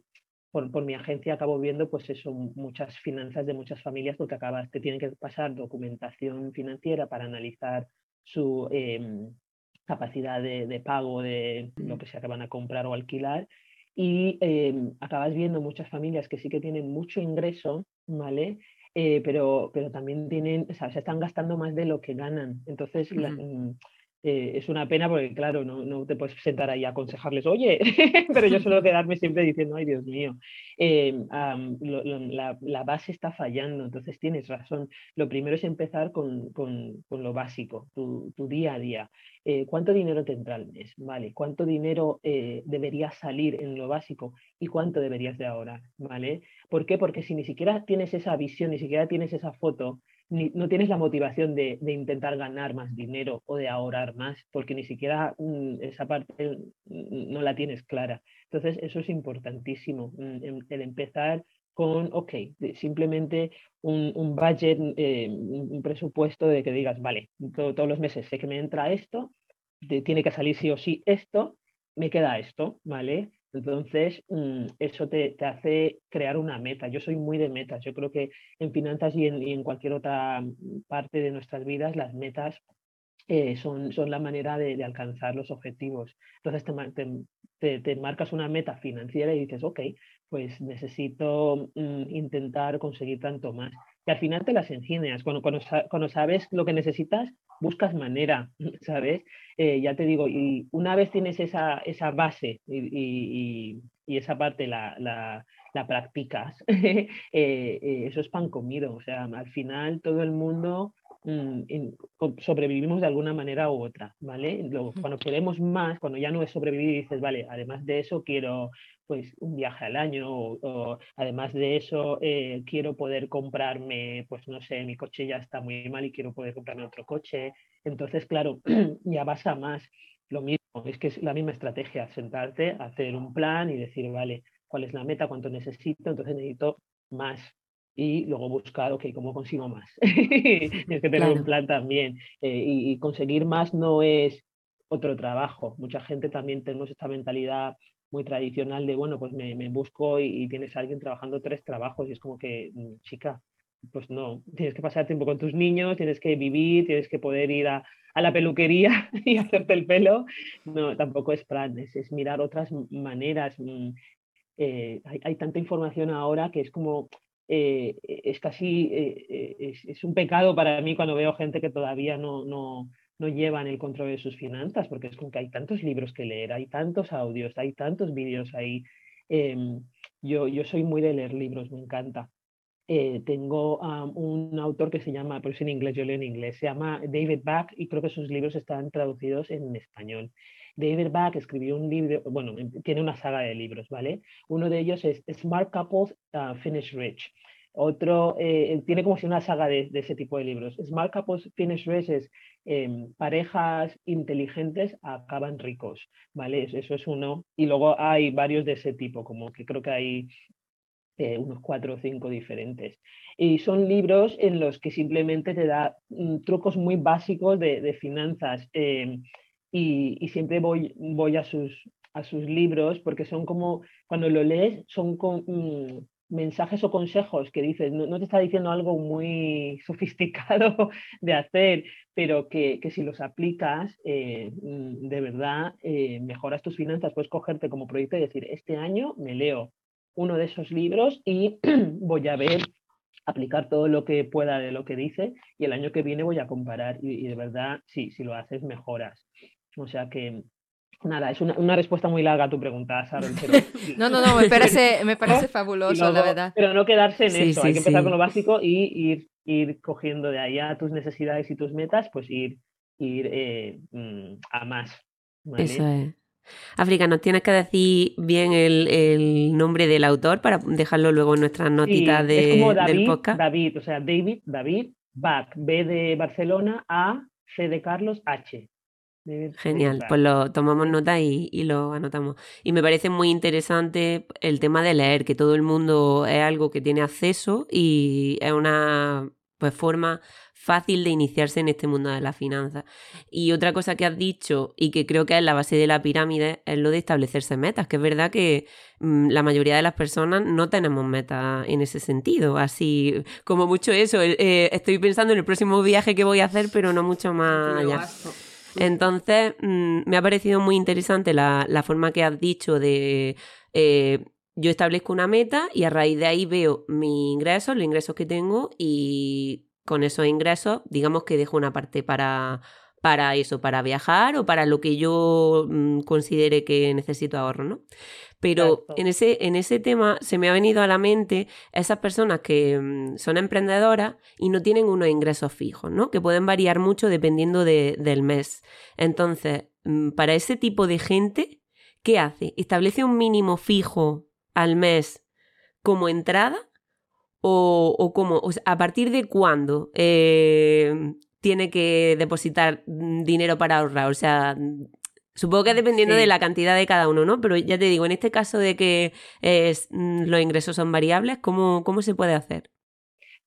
por, mi agencia acabo viendo pues eso, muchas finanzas de muchas familias porque acabas, te tienen que pasar documentación financiera para analizar su em, capacidad de, pago de lo que se acaban a comprar o alquilar y em, acabas viendo muchas familias que sí que tienen mucho ingreso, ¿vale? Eh, pero, pero también tienen, o sea, se están gastando más de lo que ganan. Entonces, eh, es una pena porque, claro, no, no, te puedes sentar ahí a aconsejarles, oye, pero yo suelo quedarme siempre diciendo, ay, Dios mío, em, la, la, base está fallando, entonces tienes razón. Lo primero es empezar con, con, con lo básico, tu, tu, día a día. Eh, ¿Cuánto dinero tendrá el mes? ¿Vale? ¿Cuánto dinero eh, debería salir en lo básico y cuánto deberías de ahorrar? ¿Vale? ¿Por qué? Porque si ni siquiera tienes esa visión, ni siquiera tienes esa foto, no tienes la motivación de, intentar ganar más dinero o de ahorrar más, porque ni siquiera mm, esa parte mm, no la tienes clara. Entonces, eso es importantísimo, mm, em, el empezar con, ok, simplemente un, un budget, eh, un presupuesto de que digas, vale, todos los meses sé que me entra esto, tiene que salir sí o sí esto, me queda esto, ¿vale? Entonces, mm, eso te, hace crear una meta. Yo soy muy de metas. Yo creo que en finanzas y en, cualquier otra mm, parte de nuestras vidas, las metas eh, son, son, la manera de, alcanzar los objetivos. Entonces, te, te, marcas una meta financiera y dices, ok, pues necesito mm, intentar conseguir tanto más. Y al final te las ingenias. Cuando, cuando, sabes lo que necesitas, buscas manera, ¿sabes? Eh, ya te digo, y una vez tienes esa, esa base y, y, esa parte la, la, la practicas, eh, eh, eso es pan comido. O sea, al final todo el mundo mm, sobrevivimos de alguna manera u otra, ¿vale? cuando queremos más, cuando ya no es sobrevivir, dices, vale, además de eso quiero pues un viaje al año o, además de eso eh, quiero poder comprarme, pues no sé, mi coche ya está muy mal y quiero poder comprarme otro coche. Entonces, claro, ya vas a más. Lo mismo, es que es la misma estrategia, sentarte, hacer un plan y decir, vale, ¿cuál es la meta? ¿Cuánto necesito? Entonces necesito más. Y luego buscar, ok, ¿cómo consigo más? Tienes que tener un plan también. Eh, y conseguir más no es otro trabajo. Mucha gente también tenemos esta mentalidad muy tradicional de, bueno, pues me, busco y, tienes a alguien trabajando tres trabajos y es como que, mm, chica, pues no, tienes que pasar tiempo con tus niños, tienes que vivir, tienes que poder ir a, la peluquería y hacerte el pelo. No, tampoco es plan, es, mirar otras maneras. Mm, eh, hay, tanta información ahora que es como, eh, es casi, eh, es, es, un pecado para mí cuando veo gente que todavía no, no llevan el control de sus finanzas, porque es como que hay tantos libros que leer, hay tantos audios, hay tantos vídeos ahí. Em, yo, yo soy muy de leer libros, me encanta. Eh, tengo un autor que se llama, por eso en inglés, yo leo en inglés, se llama David Back y creo que sus libros están traducidos en español. David Back escribió un libro, bueno, tiene una saga de libros, ¿vale? Uno de ellos es Smart Couples uh, Finish Rich. Otro eh, tiene como si una saga de, ese tipo de libros. Smart Couples Finish Rich es Em, parejas inteligentes acaban ricos, ¿vale? Eso es uno. Y luego hay varios de ese tipo, como que creo que hay eh, unos cuatro o cinco diferentes. Y son libros en los que simplemente te da mm, trucos muy básicos de, finanzas. Em, y, siempre voy, voy a, sus, a sus libros porque son como, cuando lo lees, son con, mm, mensajes o consejos que dices, no, te está diciendo algo muy sofisticado de hacer, pero que, si los aplicas, eh, mm, de verdad eh, mejoras tus finanzas. Puedes cogerte como proyecto y decir, este año me leo uno de esos libros y voy a ver, aplicar todo lo que pueda de lo que dice y el año que viene voy a comparar y, de verdad, sí, si lo haces, mejoras. O sea que Nada, es una, respuesta muy larga a tu pregunta, Sharon. no, no, no, me parece, me parece fabuloso, la verdad. Pero no quedarse en eso, hay que empezar con lo básico y ir, ir cogiendo de ahí a tus necesidades y tus metas, pues ir, ir eh, mm, a más. Eso es. África, ¿nos tienes que decir bien el, nombre del autor para dejarlo luego en nuestras notitas de, David, del podcast? David, o sea, David, David, Bach, B de Barcelona, A, C de Carlos, H. Genial, pues lo tomamos nota y, lo anotamos. Y me parece muy interesante el tema de leer, que todo el mundo es algo que tiene acceso y es una pues, forma fácil de iniciarse en este mundo de las finanzas. Y otra cosa que has dicho y que creo que es la base de la pirámide es lo de establecerse metas, que es verdad que mm, la mayoría de las personas no tenemos metas en ese sentido, así como mucho eso, eh, estoy pensando en el próximo viaje que voy a hacer, pero no mucho más allá. Entonces, mm, me ha parecido muy interesante la, forma que has dicho de... Eh, yo establezco una meta y a raíz de ahí veo mis ingresos, los ingresos que tengo y con esos ingresos, digamos que dejo una parte para, para eso, para viajar o para lo que yo mm, considere que necesito ahorro, ¿no? Pero en ese, en ese tema se me ha venido a la mente esas personas que mm, son emprendedoras y no tienen unos ingresos fijos, ¿no? Que pueden variar mucho dependiendo del mes. Entonces, mm, para ese tipo de gente, ¿qué hace? ¿Establece un mínimo fijo al mes como entrada? ¿O, o cómo? ¿A partir de cuándo eh, tiene que depositar mm, dinero para ahorrar? O sea, Supongo que dependiendo de la cantidad de cada uno, ¿no? Pero ya te digo, en este caso de que mm, los ingresos son variables, ¿cómo, ¿cómo se puede hacer?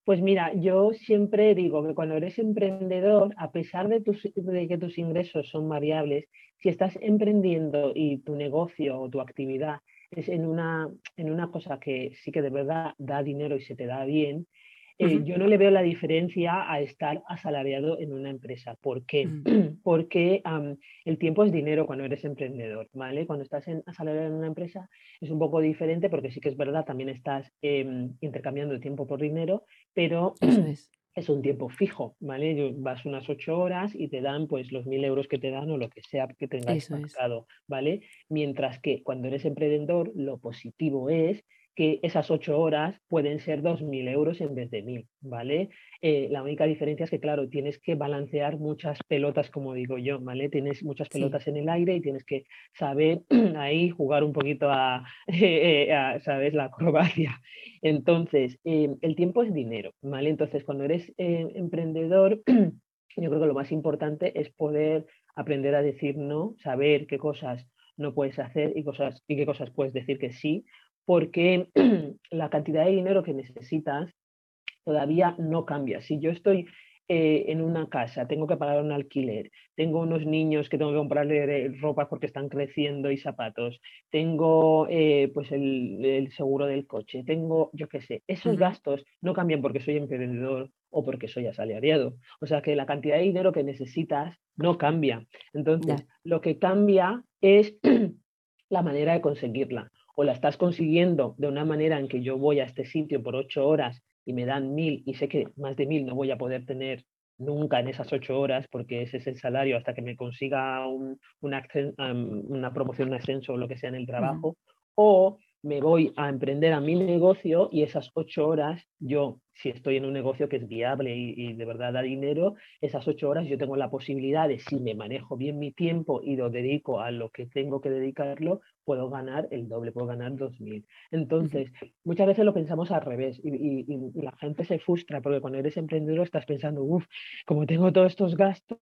Pues mira, yo siempre digo que cuando eres emprendedor, a pesar de, tus, de, que tus ingresos son variables, si estás emprendiendo y tu negocio o tu actividad es en una, en una cosa que sí que de verdad da dinero y se te da bien, eh, yo no le veo la diferencia a estar asalariado en una empresa. ¿Por qué? Mm. Porque el tiempo es dinero cuando eres emprendedor, ¿vale? Cuando estás en, asalariado en una empresa es un poco diferente porque sí que es verdad, también estás eh, intercambiando tiempo por dinero, pero es. un tiempo fijo, ¿vale? Vas unas ocho horas y te dan pues los mil euros que te dan o lo que sea que tengas ¿vale? Mientras que cuando eres emprendedor, lo positivo es que esas ocho horas pueden ser 2.000 euros en vez de 1.000, ¿vale? Eh, la única diferencia es que, claro, tienes que balancear muchas pelotas, como digo yo, ¿vale? Tienes muchas pelotas en el aire y tienes que saber ahí jugar un poquito a, eh, ¿sabes?, la acrobacia. Entonces, em, el tiempo es dinero, ¿vale? Entonces, cuando eres eh, emprendedor, yo creo que lo más importante es poder aprender a decir no, saber qué cosas no puedes hacer y, cosas, y qué cosas puedes decir que sí, porque la cantidad de dinero que necesitas todavía no cambia. Si yo estoy eh, en una casa, tengo que pagar un alquiler, tengo unos niños que tengo que comprarle ropa porque están creciendo y zapatos, tengo eh, pues el, seguro del coche, tengo, yo qué sé, esos gastos no cambian porque soy emprendedor o porque soy asalariado. O sea que la cantidad de dinero que necesitas no cambia. Entonces, lo que cambia es la manera de conseguirla o la estás consiguiendo de una manera en que yo voy a este sitio por ocho horas y me dan mil y sé que más de mil no voy a poder tener nunca en esas ocho horas porque ese es el salario hasta que me consiga un, una promoción, un ascenso o lo que sea en el trabajo, o me voy a emprender a mi negocio y esas ocho horas yo si estoy en un negocio que es viable y, de verdad da dinero, esas ocho horas yo tengo la posibilidad de, si me manejo bien mi tiempo y lo dedico a lo que tengo que dedicarlo, puedo ganar el doble, puedo ganar dos mil. Entonces, muchas veces lo pensamos al revés y, la gente se frustra porque cuando eres emprendedor estás pensando, uff, como tengo todos estos gastos,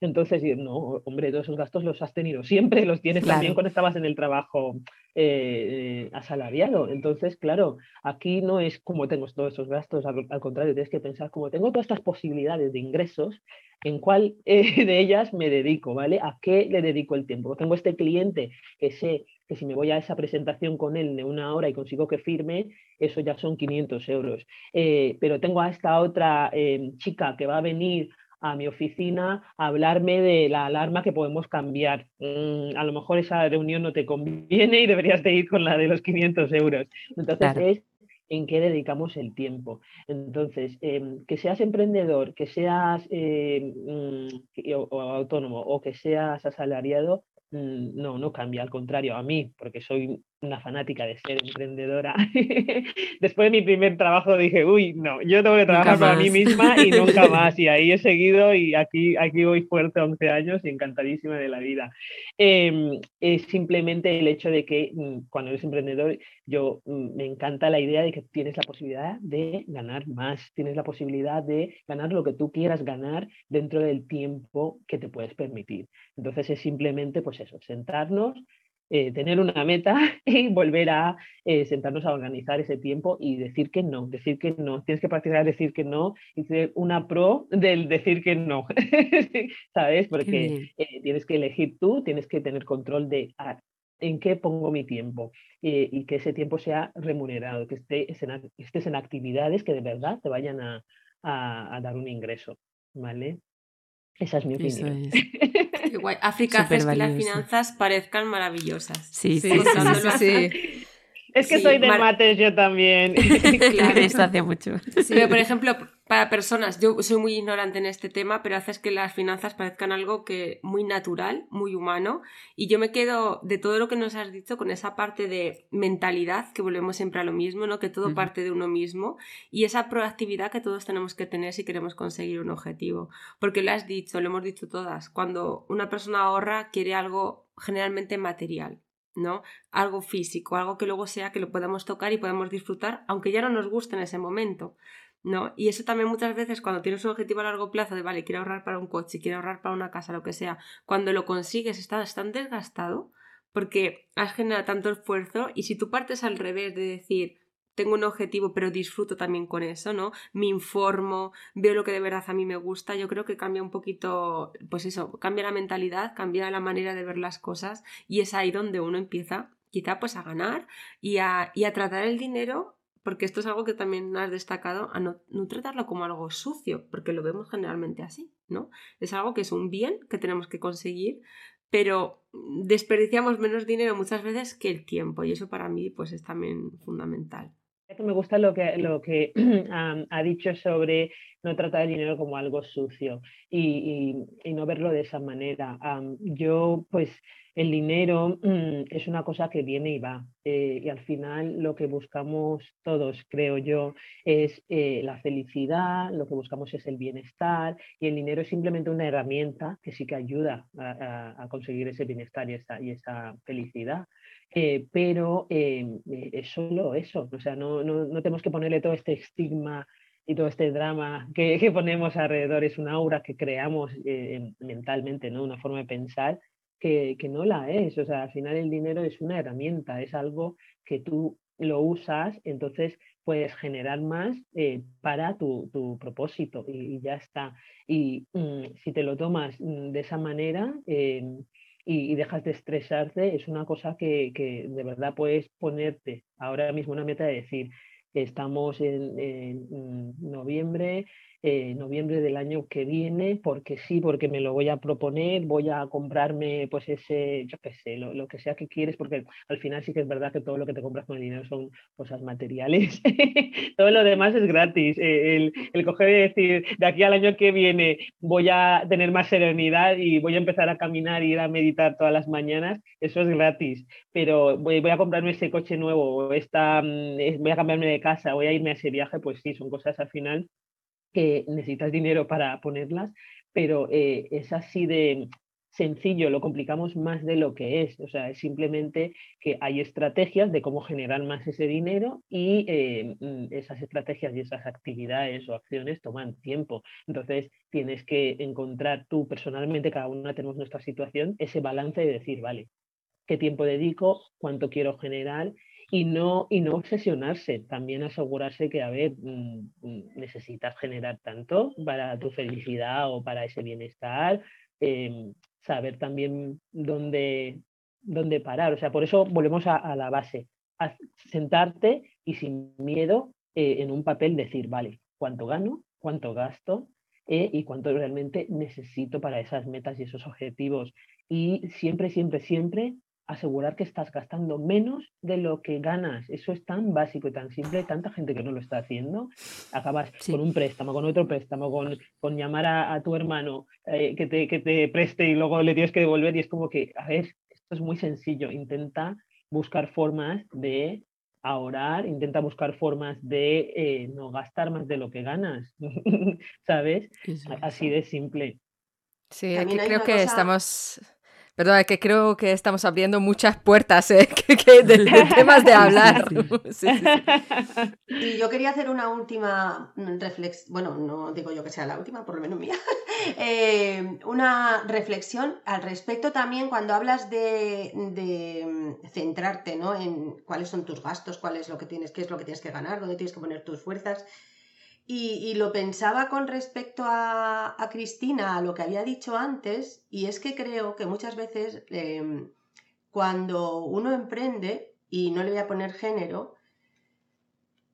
entonces, no, hombre, todos esos gastos los has tenido siempre, los tienes también cuando estabas en el trabajo eh, asalariado. Entonces, claro, aquí no es como tengo todos esos gastos, al, contrario, tienes que pensar, como tengo todas estas posibilidades de ingresos, ¿en cuál eh, de ellas me dedico? ¿Vale? ¿A qué le dedico el tiempo? Tengo este cliente que sé que si me voy a esa presentación con él de una hora y consigo que firme, eso ya son 500 euros. Eh, pero tengo a esta otra chica que va a venir a mi oficina a hablarme de la alarma que podemos cambiar. Mm, a lo mejor esa reunión no te conviene y deberías de ir con la de los 500 euros. Entonces es en qué dedicamos el tiempo. Entonces, em, que seas emprendedor, que seas eh, mm, o, autónomo o que seas asalariado, mm, no, no cambia, al contrario, a mí, porque soy una fanática de ser emprendedora. Después de mi primer trabajo dije, uy, no, yo tengo que trabajar para mí misma y nunca más. Y ahí he seguido y aquí, aquí voy fuerte 11 años y encantadísima de la vida. Em, es simplemente el hecho de que mm, cuando eres emprendedor, yo mm, me encanta la idea de que tienes la posibilidad de ganar más, tienes la posibilidad de ganar lo que tú quieras ganar dentro del tiempo que te puedes permitir. Entonces es simplemente, pues eso, sentarnos eh, tener una meta y volver a eh, sentarnos a organizar ese tiempo y decir que no, decir que no. Tienes que practicar decir que no y ser una pro del decir que no, ¿sabes? Porque eh, tienes que elegir tú, tienes que tener control de ah, en qué pongo mi tiempo y que ese tiempo sea remunerado, que estés en, estés en actividades que de verdad te vayan a, a, dar un ingreso, ¿vale? Esa es mi opinión. África hace que las finanzas parezcan maravillosas. Sí, sí, sí, Es que soy de mates yo también. claro. Esto hace mucho. pero por ejemplo, para personas, yo soy muy ignorante en este tema, pero haces que las finanzas parezcan algo que muy natural, muy humano. Y yo me quedo de todo lo que nos has dicho con esa parte de mentalidad, que volvemos siempre a lo mismo, ¿no? Que todo parte de uno mismo. Y esa proactividad que todos tenemos que tener si queremos conseguir un objetivo. Porque lo has dicho, lo hemos dicho todas, cuando una persona ahorra quiere algo generalmente material. ¿no? Algo físico, algo que luego sea que lo podamos tocar y podamos disfrutar, aunque ya no nos guste en ese momento. ¿No? Y eso también muchas veces cuando tienes un objetivo a largo plazo de, vale, quiero ahorrar para un coche, quiero ahorrar para una casa, lo que sea, cuando lo consigues estás tan desgastado porque has generado tanto esfuerzo y si tú partes al revés de decir, tengo un objetivo pero disfruto también con eso, ¿no? Me informo, veo lo que de verdad a mí me gusta, yo creo que cambia un poquito, pues eso, cambia la mentalidad, cambia la manera de ver las cosas y es ahí donde uno empieza quizá pues a ganar y a, y a tratar el dinero porque esto es algo que también has destacado, a no, tratarlo como algo sucio, porque lo vemos generalmente así, ¿no? Es algo que es un bien que tenemos que conseguir, pero desperdiciamos menos dinero muchas veces que el tiempo, y eso para mí pues es también fundamental. Me gusta lo que, lo que ha dicho sobre no tratar el dinero como algo sucio y, no verlo de esa manera. yo pues el dinero mm, es una cosa que viene y va. Eh, y al final lo que buscamos todos, creo yo, es eh, la felicidad, lo que buscamos es el bienestar y el dinero es simplemente una herramienta que sí que ayuda a, conseguir ese bienestar y esa, y esa felicidad. Eh, pero es solo eso, o sea, no, no, no, tenemos que ponerle todo este estigma y todo este drama que, que ponemos alrededor, es una aura que creamos mentalmente, ¿no? una forma de pensar que, no la es. O sea, al final el dinero es una herramienta, es algo que tú lo usas, entonces puedes generar más eh, para tu, propósito y, ya está. Y mm, si te lo tomas mm, de esa manera y, dejas de estresarte, es una cosa que, que, de verdad puedes ponerte ahora mismo una meta de decir, estamos en mm, noviembre, eh, noviembre del año que viene, porque sí, porque me lo voy a proponer, voy a comprarme pues ese, yo qué sé, lo, que sea que quieres, porque al final sí que es verdad que todo lo que te compras con el dinero son cosas materiales, todo lo demás es gratis. Eh, el, el, coger y decir, de aquí al año que viene voy a tener más serenidad y voy a empezar a caminar y ir a meditar todas las mañanas, eso es gratis, pero voy, voy a comprarme ese coche nuevo, esta, mm, voy a cambiarme de casa, voy a irme a ese viaje, pues sí, son cosas al final que necesitas dinero para ponerlas, pero eh, es así de sencillo, lo complicamos más de lo que es. O sea, es simplemente que hay estrategias de cómo generar más ese dinero y eh, mm, esas estrategias y esas actividades o acciones toman tiempo. Entonces, tienes que encontrar tú personalmente, cada una tenemos nuestra situación, ese balance de decir, vale, ¿qué tiempo dedico? ¿Cuánto quiero generar? Y no, y no obsesionarse, también asegurarse que, a ver, mm, mm, necesitas generar tanto para tu felicidad o para ese bienestar, em, saber también dónde, dónde parar. O sea, por eso volvemos a, la base, sentarte y sin miedo eh, en un papel decir, vale, ¿cuánto gano? ¿Cuánto gasto? Eh, y cuánto realmente necesito para esas metas y esos objetivos. Y siempre, siempre, siempre asegurar que estás gastando menos de lo que ganas. Eso es tan básico y tan simple, tanta gente que no lo está haciendo. Acabas con un préstamo, con otro préstamo, con, con llamar a, tu hermano eh, que, te, que te preste y luego le tienes que devolver y es como que, a ver, esto es muy sencillo. Intenta buscar formas de ahorrar, intenta buscar formas de eh, no gastar más de lo que ganas, ¿sabes? Así de simple. Sí, aquí creo que estamos Perdón, es que creo que estamos abriendo muchas puertas ¿eh? de, temas de hablar. Y yo quería hacer una última reflexión, bueno, no digo yo que sea la última, por lo menos mía, eh, una reflexión al respecto también cuando hablas de, mm, centrarte ¿no? en cuáles son tus gastos, cuál es lo que tienes, qué es lo que tienes que ganar, dónde tienes que poner tus fuerzas. Y, lo pensaba con respecto a, Cristina, a lo que había dicho antes, y es que creo que muchas veces em, cuando uno emprende, y no le voy a poner género,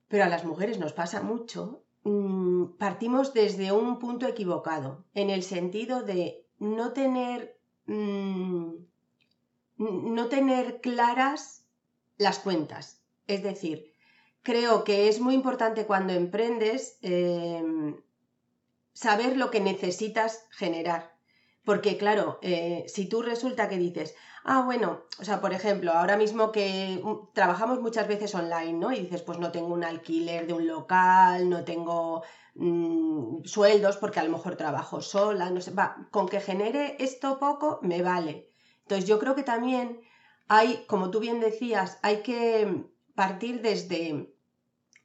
pero a las mujeres nos pasa mucho, mm, partimos desde un punto equivocado, en el sentido de no tener, mm, no tener claras las cuentas. Es decir, creo que es muy importante cuando emprendes em, saber lo que necesitas generar. Porque claro, eh, si tú resulta que dices, ah, bueno, o sea, por ejemplo, ahora mismo que mm, trabajamos muchas veces online, ¿no? Y dices, pues no tengo un alquiler de un local, no tengo mm, sueldos porque a lo mejor trabajo sola, no sé, va, con que genere esto poco me vale. Entonces yo creo que también hay, como tú bien decías, hay que partir desde,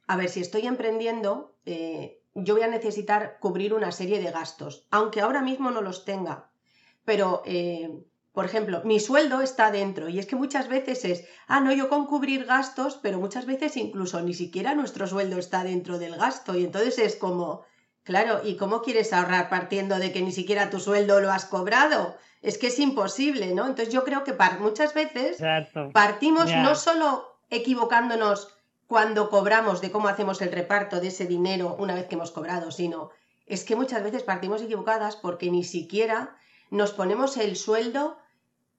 a ver, si estoy emprendiendo, eh, yo voy a necesitar cubrir una serie de gastos, aunque ahora mismo no los tenga. Pero, eh, por ejemplo, mi sueldo está dentro y es que muchas veces es, ah, no, yo con cubrir gastos, pero muchas veces incluso ni siquiera nuestro sueldo está dentro del gasto y entonces es como, claro, ¿y cómo quieres ahorrar partiendo de que ni siquiera tu sueldo lo has cobrado? Es que es imposible, ¿no? Entonces yo creo que muchas veces partimos no solo equivocándonos cuando cobramos de cómo hacemos el reparto de ese dinero una vez que hemos cobrado, sino es que muchas veces partimos equivocadas porque ni siquiera nos ponemos el sueldo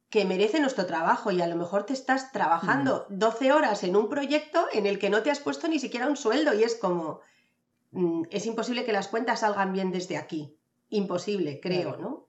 que merece nuestro trabajo y a lo mejor te estás trabajando 12 horas en un proyecto en el que no te has puesto ni siquiera un sueldo y es como, mm, es imposible que las cuentas salgan bien desde aquí. Imposible, creo, ¿no?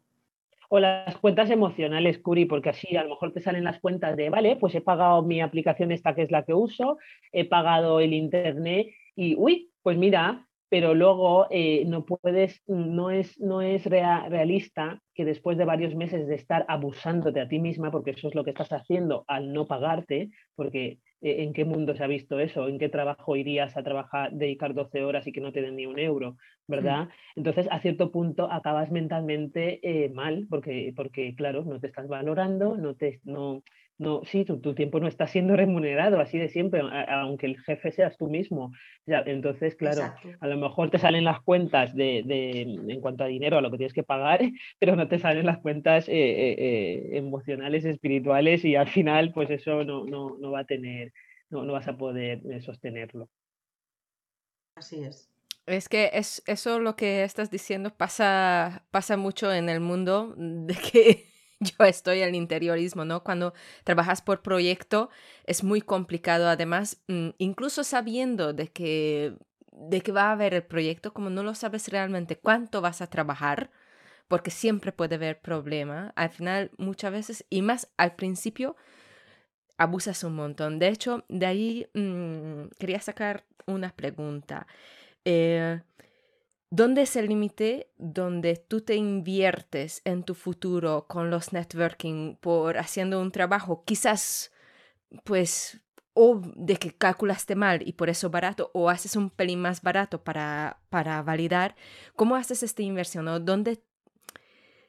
O las cuentas emocionales, Curi, porque así a lo mejor te salen las cuentas de, vale, pues he pagado mi aplicación esta que es la que uso, he pagado el internet y, uy, pues mira, pero luego eh, no puedes, no es, no es realista que después de varios meses de estar abusándote a ti misma, porque eso es lo que estás haciendo al no pagarte, porque eh, ¿en qué mundo se ha visto eso? ¿En qué trabajo irías a trabajar, dedicar 12 horas y que no te den ni un euro? ¿Verdad? Entonces, a cierto punto acabas mentalmente eh, mal, porque, porque, claro, no te estás valorando, no te, no, no, sí, tu, tiempo no está siendo remunerado así de siempre, aunque el jefe seas tú mismo. entonces, claro, a lo mejor te salen las cuentas de, de, en cuanto a dinero, a lo que tienes que pagar, pero no te salen las cuentas eh, eh, eh, emocionales, espirituales y al final, pues eso no, no, no va a tener, no, no vas a poder sostenerlo. Así es. Es que es, eso lo que estás diciendo pasa, pasa mucho en el mundo, de que yo estoy el interiorismo, ¿no? Cuando trabajas por proyecto es muy complicado, además, mm, incluso sabiendo de que, de que va a haber el proyecto, como no lo sabes realmente cuánto vas a trabajar, porque siempre puede haber problema, al final muchas veces, y más al principio, abusas un montón. De hecho, de ahí mm, quería sacar una pregunta. Eh, ¿Dónde es el límite donde tú te inviertes en tu futuro con los networking por haciendo un trabajo quizás pues o de que calculaste mal y por eso barato o haces un pelín más barato para, para validar? ¿Cómo haces esta inversión o dónde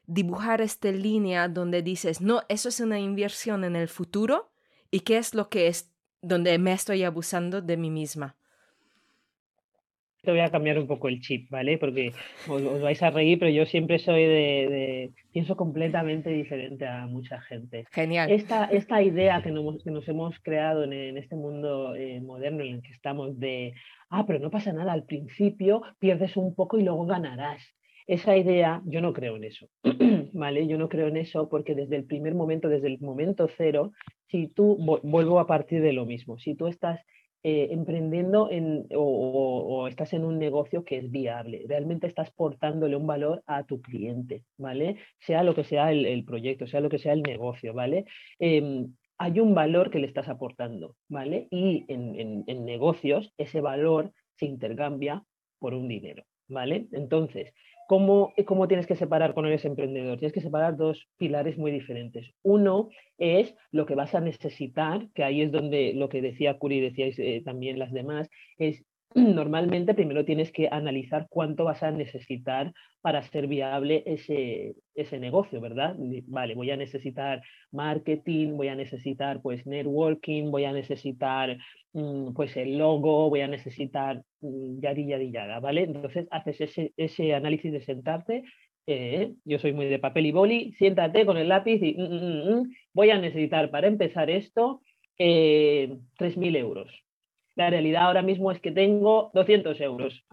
dibujar esta línea donde dices, no, eso es una inversión en el futuro y qué es lo que es donde me estoy abusando de mí misma? Te voy a cambiar un poco el chip, ¿vale? Porque os, vais a reír, pero yo siempre soy de, pienso completamente diferente a mucha gente. Genial. Esta, esta idea que nos, que nos hemos creado en, este mundo eh, moderno en el que estamos de, ah, pero no pasa nada, al principio pierdes un poco y luego ganarás. Esa idea, yo no creo en eso, ¿vale? Yo no creo en eso porque desde el primer momento, desde el momento cero, si tú, vuelvo a partir de lo mismo, si tú estás eh, emprendiendo en, o, estás en un negocio que es viable, realmente estás portándole un valor a tu cliente, ¿vale? Sea lo que sea el, proyecto, sea lo que sea el negocio, ¿vale? Em, hay un valor que le estás aportando, ¿vale? Y en, en negocios ese valor se intercambia por un dinero, ¿vale? Entonces, ¿Cómo, ¿Cómo, tienes que separar cuando eres emprendedor? Tienes que separar dos pilares muy diferentes. Uno es lo que vas a necesitar, que ahí es donde lo que decía Curi decíais eh, también las demás, es normalmente primero tienes que analizar cuánto vas a necesitar para ser viable ese, ese negocio, ¿verdad? Vale, voy a necesitar marketing, voy a necesitar pues networking, voy a necesitar mm, pues el logo, voy a necesitar mm, yadi, yadi, yada, ¿vale? Entonces haces ese, ese análisis de sentarte eh, yo soy muy de papel y boli, siéntate con el lápiz y mm, voy a necesitar para empezar esto eh, 3.000 euros. La realidad ahora mismo es que tengo 200 euros.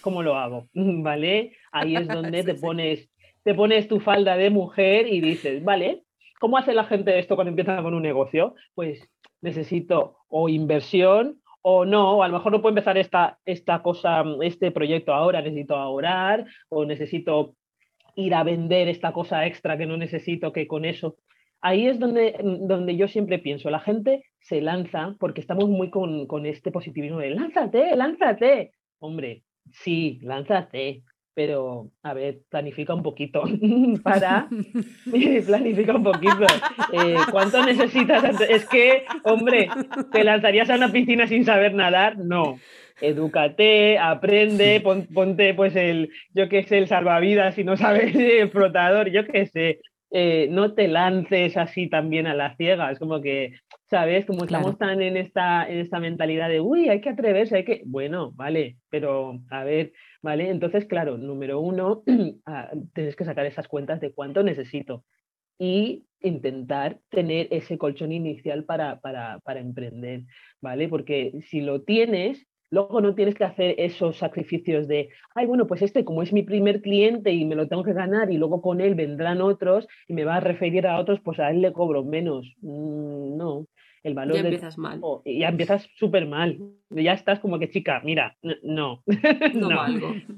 ¿Cómo lo hago? ¿Vale? Ahí es donde te, pones, te pones tu falda de mujer y dices, vale, ¿cómo hace la gente esto cuando empieza con un negocio? Pues necesito o inversión o no, o a lo mejor no puedo empezar esta, esta cosa, este proyecto ahora, necesito ahorrar o necesito ir a vender esta cosa extra que no necesito, que con eso. Ahí es donde, donde yo siempre pienso, la gente se lanza porque estamos muy con, con este positivismo de lánzate, lánzate. Hombre, sí, lánzate, pero a ver, planifica un poquito para, planifica un poquito. Eh, ¿Cuánto necesitas? Es que, hombre, ¿te lanzarías a una piscina sin saber nadar? No. Edúcate, aprende, ponte pues el, yo qué sé, el salvavidas si no sabes el flotador, yo qué sé. Eh, no te lances así también a la ciega, es como que, ¿sabes? Como estamos tan en esta, en esta mentalidad de, uy, hay que atreverse, hay que, bueno, vale, pero a ver, ¿vale? Entonces, claro, número uno, ah, tienes que sacar esas cuentas de cuánto necesito y intentar tener ese colchón inicial para, para, para emprender, ¿vale? Porque si lo tienes, luego no tienes que hacer esos sacrificios de, ay, bueno, pues este como es mi primer cliente y me lo tengo que ganar y luego con él vendrán otros y me va a referir a otros, pues a él le cobro menos. Mm, no, el valor. Ya empiezas mal. ya empiezas súper mal. Ya estás como que, chica, mira, no. No,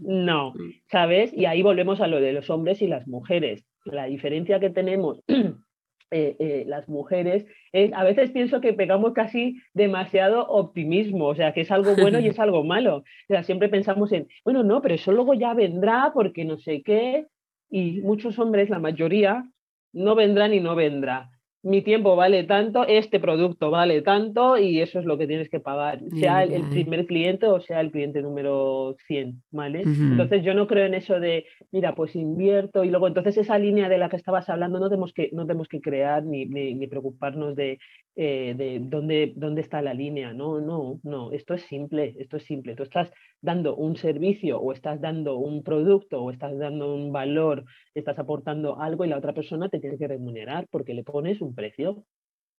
no, mm. ¿sabes? Y ahí volvemos a lo de los hombres y las mujeres. La diferencia que tenemos. Eh, eh, las mujeres, es, a veces pienso que pegamos casi demasiado optimismo, o sea, que es algo bueno y es algo malo. O sea, siempre pensamos en, bueno, no, pero eso luego ya vendrá porque no sé qué, y muchos hombres, la mayoría, no vendrán y no vendrá mi tiempo vale tanto, este producto vale tanto y eso es lo que tienes que pagar, sea el, primer cliente o sea el cliente número 100, ¿vale? Entonces yo no creo en eso de, mira, pues invierto y luego entonces esa línea de la que estabas hablando no tenemos que, no tenemos que crear ni, ni preocuparnos de eh, de dónde, dónde está la línea. No, no, no, esto es simple, esto es simple. Tú estás dando un servicio o estás dando un producto o estás dando un valor, estás aportando algo y la otra persona te tiene que remunerar porque le pones un precio.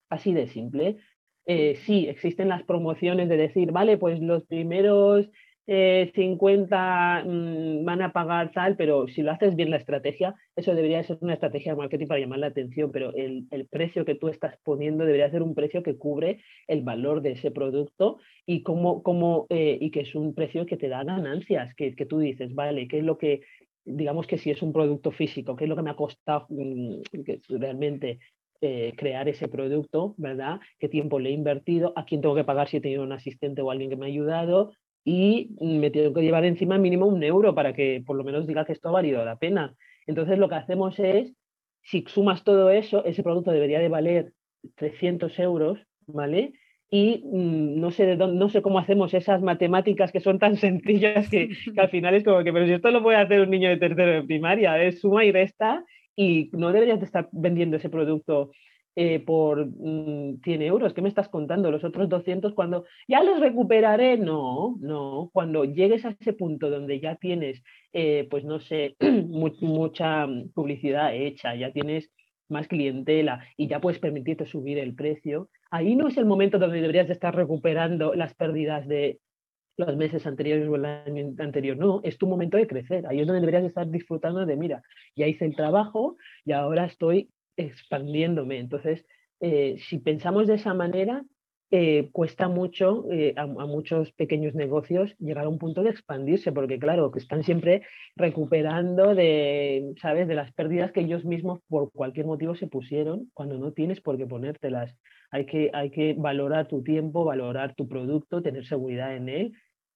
Así de simple. Eh, sí, existen las promociones de decir, vale, pues los primeros 50 eh, mm, van a pagar tal, pero si lo haces bien la estrategia, eso debería ser una estrategia de marketing para llamar la atención, pero el, precio que tú estás poniendo debería ser un precio que cubre el valor de ese producto y, cómo, cómo, eh, y que es un precio que te da ganancias, que, que tú dices, vale, ¿qué es lo que, digamos que si es un producto físico, qué es lo que me ha costado mm, realmente eh, crear ese producto, ¿verdad? ¿Qué tiempo le he invertido? ¿A quién tengo que pagar si he tenido un asistente o alguien que me ha ayudado? Y me tengo que llevar encima mínimo un euro para que por lo menos diga que esto ha valido la pena. Entonces lo que hacemos es, si sumas todo eso, ese producto debería de valer 300 euros, ¿vale? Y mm, no, sé de dónde, no sé cómo hacemos esas matemáticas que son tan sencillas que, que, al final es como que, pero si esto lo puede hacer un niño de tercero de primaria, es suma y resta y no deberías de estar vendiendo ese producto eh, por 100 mm, euros. ¿Qué me estás contando? Los otros 200 cuando ya los recuperaré. No, no. Cuando llegues a ese punto donde ya tienes, eh, pues no sé, mucha publicidad hecha, ya tienes más clientela y ya puedes permitirte subir el precio, ahí no es el momento donde deberías de estar recuperando las pérdidas de los meses anteriores o el año anterior. No, es tu momento de crecer. Ahí es donde deberías estar disfrutando de, mira, ya hice el trabajo y ahora estoy expandiéndome. Entonces, eh, si pensamos de esa manera, eh, cuesta mucho eh, a, muchos pequeños negocios llegar a un punto de expandirse, porque claro, que están siempre recuperando de, ¿sabes? de las pérdidas que ellos mismos por cualquier motivo se pusieron cuando no tienes por qué ponértelas. Hay que, hay que valorar tu tiempo, valorar tu producto, tener seguridad en él,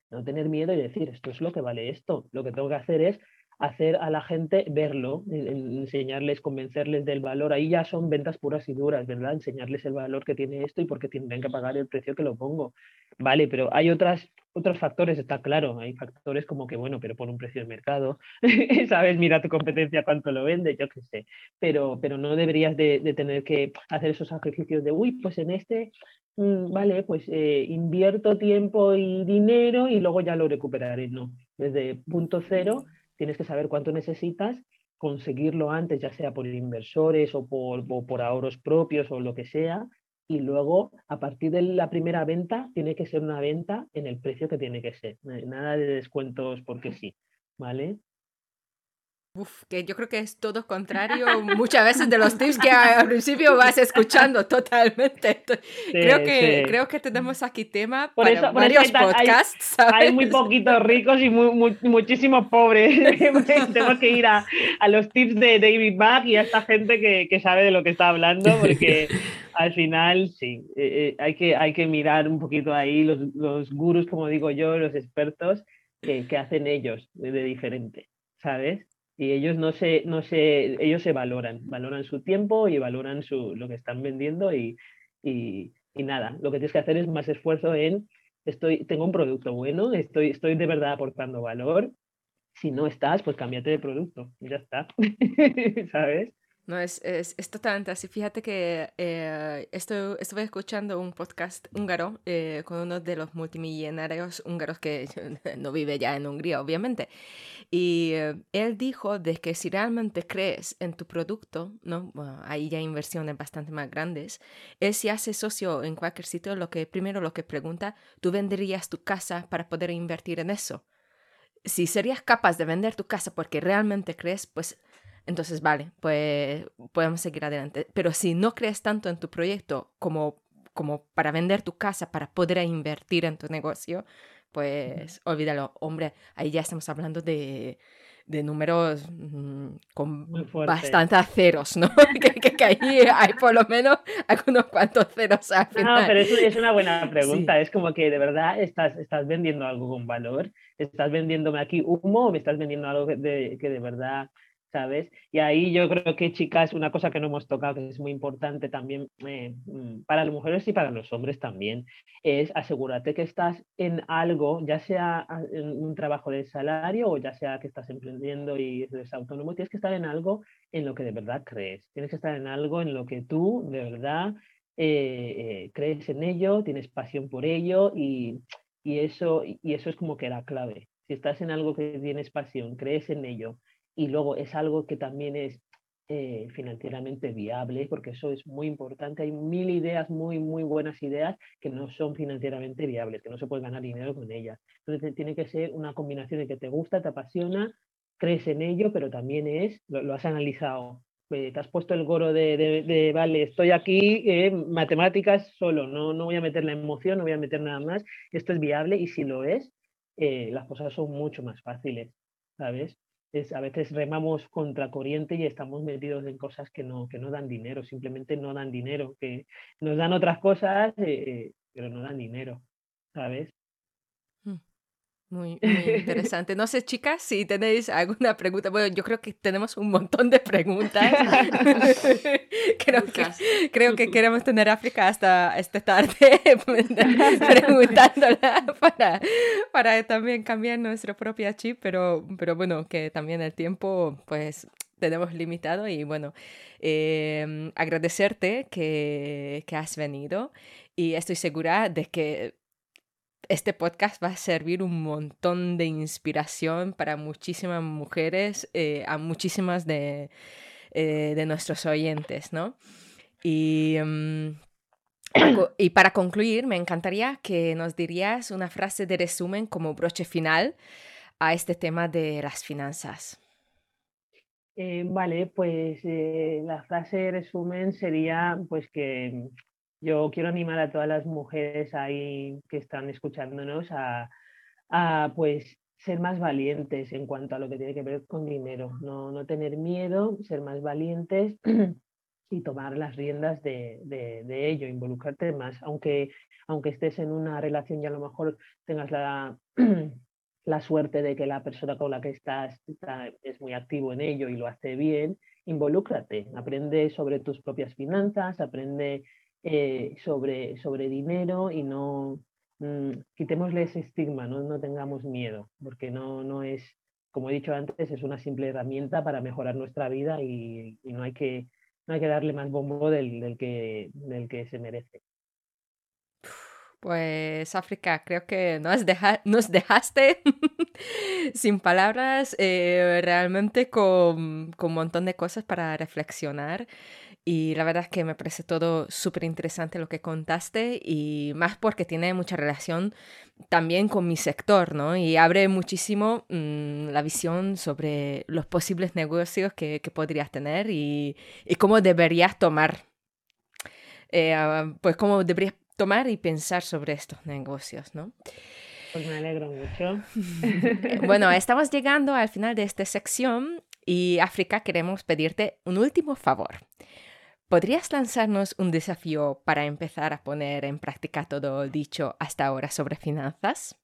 no tener miedo y decir, esto es lo que vale esto. Lo que tengo que hacer es hacer a la gente verlo, enseñarles, convencerles del valor. Ahí ya son ventas puras y duras, ¿verdad? Enseñarles el valor que tiene esto y por qué tienen que pagar el precio que lo pongo. Vale, pero hay otras, otros factores, está claro. Hay factores como que, bueno, pero pon un precio de mercado, ¿sabes? Mira tu competencia cuánto lo vende, yo qué sé. Pero, pero no deberías de, tener que hacer esos sacrificios de, uy, pues en este mm, vale, pues eh, invierto tiempo y dinero y luego ya lo recuperaré. No, desde punto cero tienes que saber cuánto necesitas, conseguirlo antes, ya sea por inversores o por, por ahorros propios o lo que sea, y luego a partir de la primera venta tiene que ser una venta en el precio que tiene que ser, nada de descuentos porque sí, ¿vale? Uf, que yo creo que es todo contrario muchas veces de los tips que al principio vas escuchando totalmente. creo, que, creo que tenemos aquí tema por para eso, varios podcasts. Hay, muy poquitos ricos y muy, muchísimos pobres. Tenemos que ir a, a, los tips de David Mack y a esta gente que, que, sabe de lo que está hablando, porque al final sí, eh, eh, hay, que, hay que mirar un poquito ahí los, los gurús, como digo yo, los expertos, que, que hacen ellos de, de diferente, ¿sabes? Y ellos no se, no se, ellos se valoran, valoran su tiempo y valoran su, lo que están vendiendo y, y, y, nada, lo que tienes que hacer es más esfuerzo en, estoy, tengo un producto bueno, estoy, estoy de verdad aportando valor, si no estás, pues cámbiate de producto, ya está, ¿sabes? No, es, es, es, totalmente así. Fíjate que eh, estoy, estuve escuchando un podcast húngaro eh, con uno de los multimillonarios húngaros que no vive ya en Hungría, obviamente. Y eh, él dijo de que si realmente crees en tu producto, ¿no? Bueno, ya inversiones bastante más grandes, él si hace socio en cualquier sitio, lo que primero lo que pregunta, ¿tú venderías tu casa para poder invertir en eso? Si serías capaz de vender tu casa porque realmente crees, pues entonces, vale, pues podemos seguir adelante. Pero si no crees tanto en tu proyecto como, como para vender tu casa, para poder invertir en tu negocio, pues olvídalo. Hombre, ahí ya estamos hablando de, de números mmm, con bastantes ceros, ¿no? que, que, que, ahí hay por lo menos algunos cuantos ceros al final. No, pero es, es una buena pregunta. Sí. Es como que de verdad estás, estás vendiendo algo con valor. ¿Estás vendiéndome aquí humo o me estás vendiendo algo de, que de verdad ¿sabes? Y ahí yo creo que, chicas, una cosa que no hemos tocado, que es muy importante también eh, mm, para las mujeres y para los hombres también, es asegúrate que estás en algo, ya sea en un trabajo de salario o ya sea que estás emprendiendo y eres autónomo, tienes que estar en algo en lo que de verdad crees, tienes que estar en algo en lo que tú de verdad eh, eh, crees en ello, tienes pasión por ello y, y, eso, y eso es como que la clave. Si estás en algo que tienes pasión, crees en ello, y luego es algo que también es eh, financieramente viable, porque eso es muy importante. Hay mil ideas, muy, muy buenas ideas que no son financieramente viables, que no se puede ganar dinero con ellas. Entonces tiene que ser una combinación de que te gusta, te apasiona, crees en ello, pero también es, lo, has analizado. Eh, te has puesto el goro de, vale, estoy aquí, eh, matemáticas solo, no, no voy a meter la emoción, no voy a meter nada más, esto es viable y si lo es, las cosas son mucho más fáciles, ¿sabes? Es, a veces remamos contra corriente y estamos metidos en cosas que no, que no dan dinero, simplemente no dan dinero, que nos dan otras cosas, eh, pero no dan dinero, ¿sabes? Muy, muy, interesante. No sé, chicas, si tenéis alguna pregunta. Bueno, yo creo que tenemos un montón de preguntas. creo, que, creo que queremos tener África hasta esta tarde preguntándola para, para también cambiar nuestro propio chip, pero, pero bueno, que también el tiempo, pues tenemos limitado y bueno, eh, agradecerte que, que has venido y estoy segura de que este podcast va a servir un montón de inspiración para muchísimas mujeres, eh, a muchísimas de, eh, de, nuestros oyentes, ¿no? Y, um, y, para concluir, me encantaría que nos dirías una frase de resumen como broche final a este tema de las finanzas. Eh, vale, pues eh, la frase de resumen sería pues que yo quiero animar a todas las mujeres ahí que están escuchándonos a, a pues ser más valientes en cuanto a lo que tiene que ver con dinero, no, no tener miedo, ser más valientes y tomar las riendas de, de, ello, involucrarte más, aunque, aunque estés en una relación y a lo mejor tengas la, la suerte de que la persona con la que estás está, es muy activo en ello y lo hace bien, involúcrate, aprende sobre tus propias finanzas, aprende eh, sobre, sobre dinero y no mmm, quitémosle ese estigma, ¿no? no tengamos miedo, porque no, no es, como he dicho antes, es una simple herramienta para mejorar nuestra vida y, no, hay que, no hay que darle más bombo del, del, que, del que se merece. Pues África, creo que nos, deja, nos dejaste sin palabras, eh, realmente con, con, un montón de cosas para reflexionar. y la verdad es que me parece todo súper interesante lo que contaste y más porque tiene mucha relación también con mi sector, ¿no? Y abre muchísimo mm, la visión sobre los posibles negocios que, podrías tener y, cómo deberías tomar, eh, pues cómo deberías tomar y pensar sobre estos negocios, ¿no? Pues me alegro mucho. bueno, estamos llegando al final de esta sección y África queremos pedirte un último favor. ¿Podrías lanzarnos un desafío para empezar a poner en práctica todo dicho hasta ahora sobre finanzas?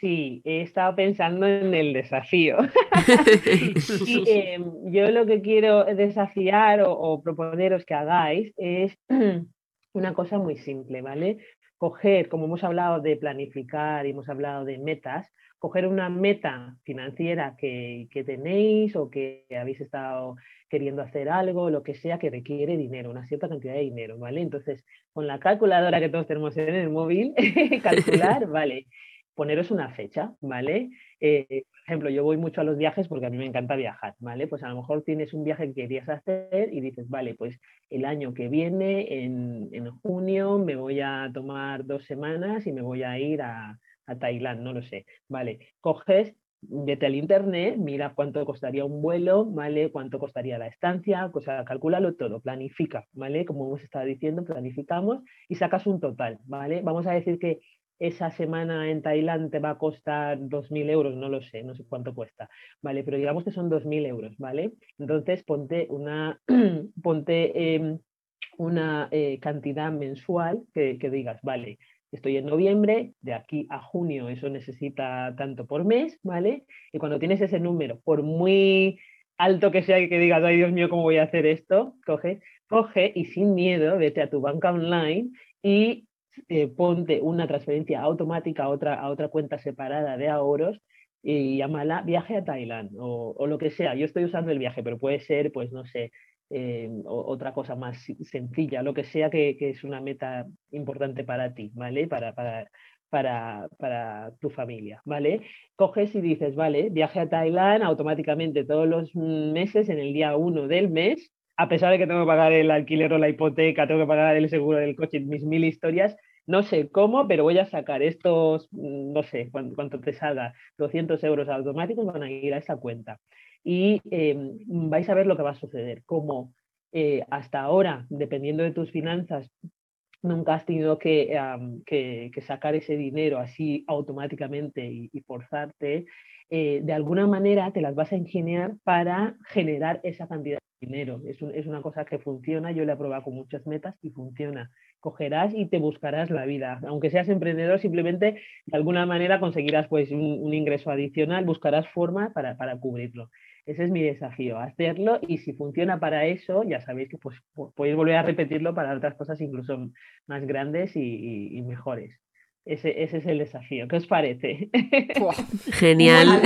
Sí, he estado pensando en el desafío. Em, yo lo que quiero desafiar o, o, proponeros que hagáis es una cosa muy simple, ¿vale? Coger, como hemos hablado de planificar y hemos hablado de metas, coger una meta financiera que, tenéis o que habéis estado queriendo hacer algo, lo que sea que requiere dinero, una cierta cantidad de dinero, ¿vale? Entonces, con la calculadora que todos tenemos en el móvil, calcular, ¿vale? Poneros una fecha, ¿vale? Eh, por ejemplo, yo voy mucho a los viajes porque a mí me encanta viajar, ¿vale? Pues a lo mejor tienes un viaje que querías hacer y dices, vale, pues el año que viene, en, en junio, me voy a tomar dos semanas y me voy a ir a, a Tailandia, no lo sé. Vale, coges, vete al internet, mira cuánto costaría un vuelo, ¿vale? Cuánto costaría la estancia, o sea, calcúlalo todo, planifica, ¿vale? Como hemos estado diciendo, planificamos y sacas un total, ¿vale? Vamos a decir que esa semana en Tailandia te va a costar 2.000 euros, no lo sé, no sé cuánto cuesta, ¿vale? Pero digamos que son 2.000 euros, ¿vale? Entonces ponte una, ponte, em, una eh, cantidad mensual que, que digas, vale, estoy en noviembre, de aquí a junio eso necesita tanto por mes, ¿vale? Y cuando tienes ese número, por muy alto que sea que digas, ay Dios mío, ¿cómo voy a hacer esto? Coge, coge y sin miedo vete a tu banca online y eh, ponte una transferencia automática a otra, a otra cuenta separada de ahorros y llámala viaje a Tailandia o, o, lo que sea. Yo estoy usando el viaje, pero puede ser, pues no sé, eh, otra cosa más sencilla, lo que sea que, es una meta importante para ti, ¿vale? Para, para, para, para, tu familia, ¿vale? Coges y dices, vale, viaje a Tailandia automáticamente todos los meses en el día uno del mes, a pesar de que tengo que pagar el alquiler o la hipoteca, tengo que pagar el seguro del coche, mis mil historias, no sé cómo, pero voy a sacar estos, no sé cuánto, te salga, 200 euros automáticos, van a ir a esa cuenta y em, vais a ver lo que va a suceder. Como eh, hasta ahora, dependiendo de tus finanzas, nunca has tenido que, sacar ese dinero así automáticamente y, forzarte, eh, de alguna manera te las vas a ingeniar para generar esa cantidad de dinero. Es, es, una cosa que funciona, yo le he probado con muchas metas y funciona. Cogerás y te buscarás la vida. Aunque seas emprendedor, simplemente de alguna manera conseguirás pues, un, ingreso adicional, buscarás forma para, para cubrirlo. Ese es mi desafío, hacerlo y si funciona para eso, ya sabéis que pues, podéis volver a repetirlo para otras cosas incluso más grandes y mejores. Ese, ese, es el desafío. ¿Qué os parece? Genial.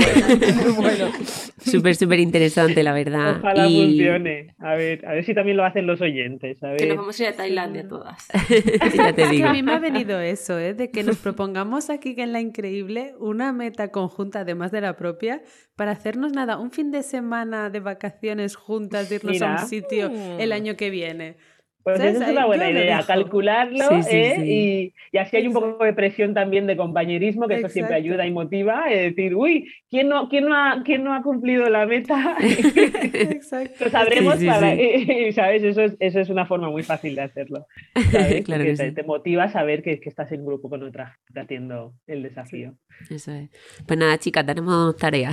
bueno. Súper, súper interesante, la verdad. Ojalá funcione. A ver, a ver si también lo hacen los oyentes. Que nos vamos a ir a Tailandia todas. ya te digo. a mí me ha venido eso, ¿eh? de que nos propongamos aquí que en La Increíble una meta conjunta, además de la propia, para hacernos nada, un fin de semana de vacaciones juntas, de irnos a un sitio el año que viene. Pues esa es una buena idea, calcularlo ¿eh? Y, así hay un poco de presión también de compañerismo, que eso siempre ayuda y motiva, es decir, uy, ¿quién no, quién no, ha, quién no ha cumplido la meta? Exacto. Lo sabremos, para, ¿sabes? Eso es, eso es una forma muy fácil de hacerlo. ¿sabes? claro que te, te, motiva a saber que, que, estás en grupo con otra gente haciendo el desafío. Eso es. Pues nada, chicas, tenemos tarea.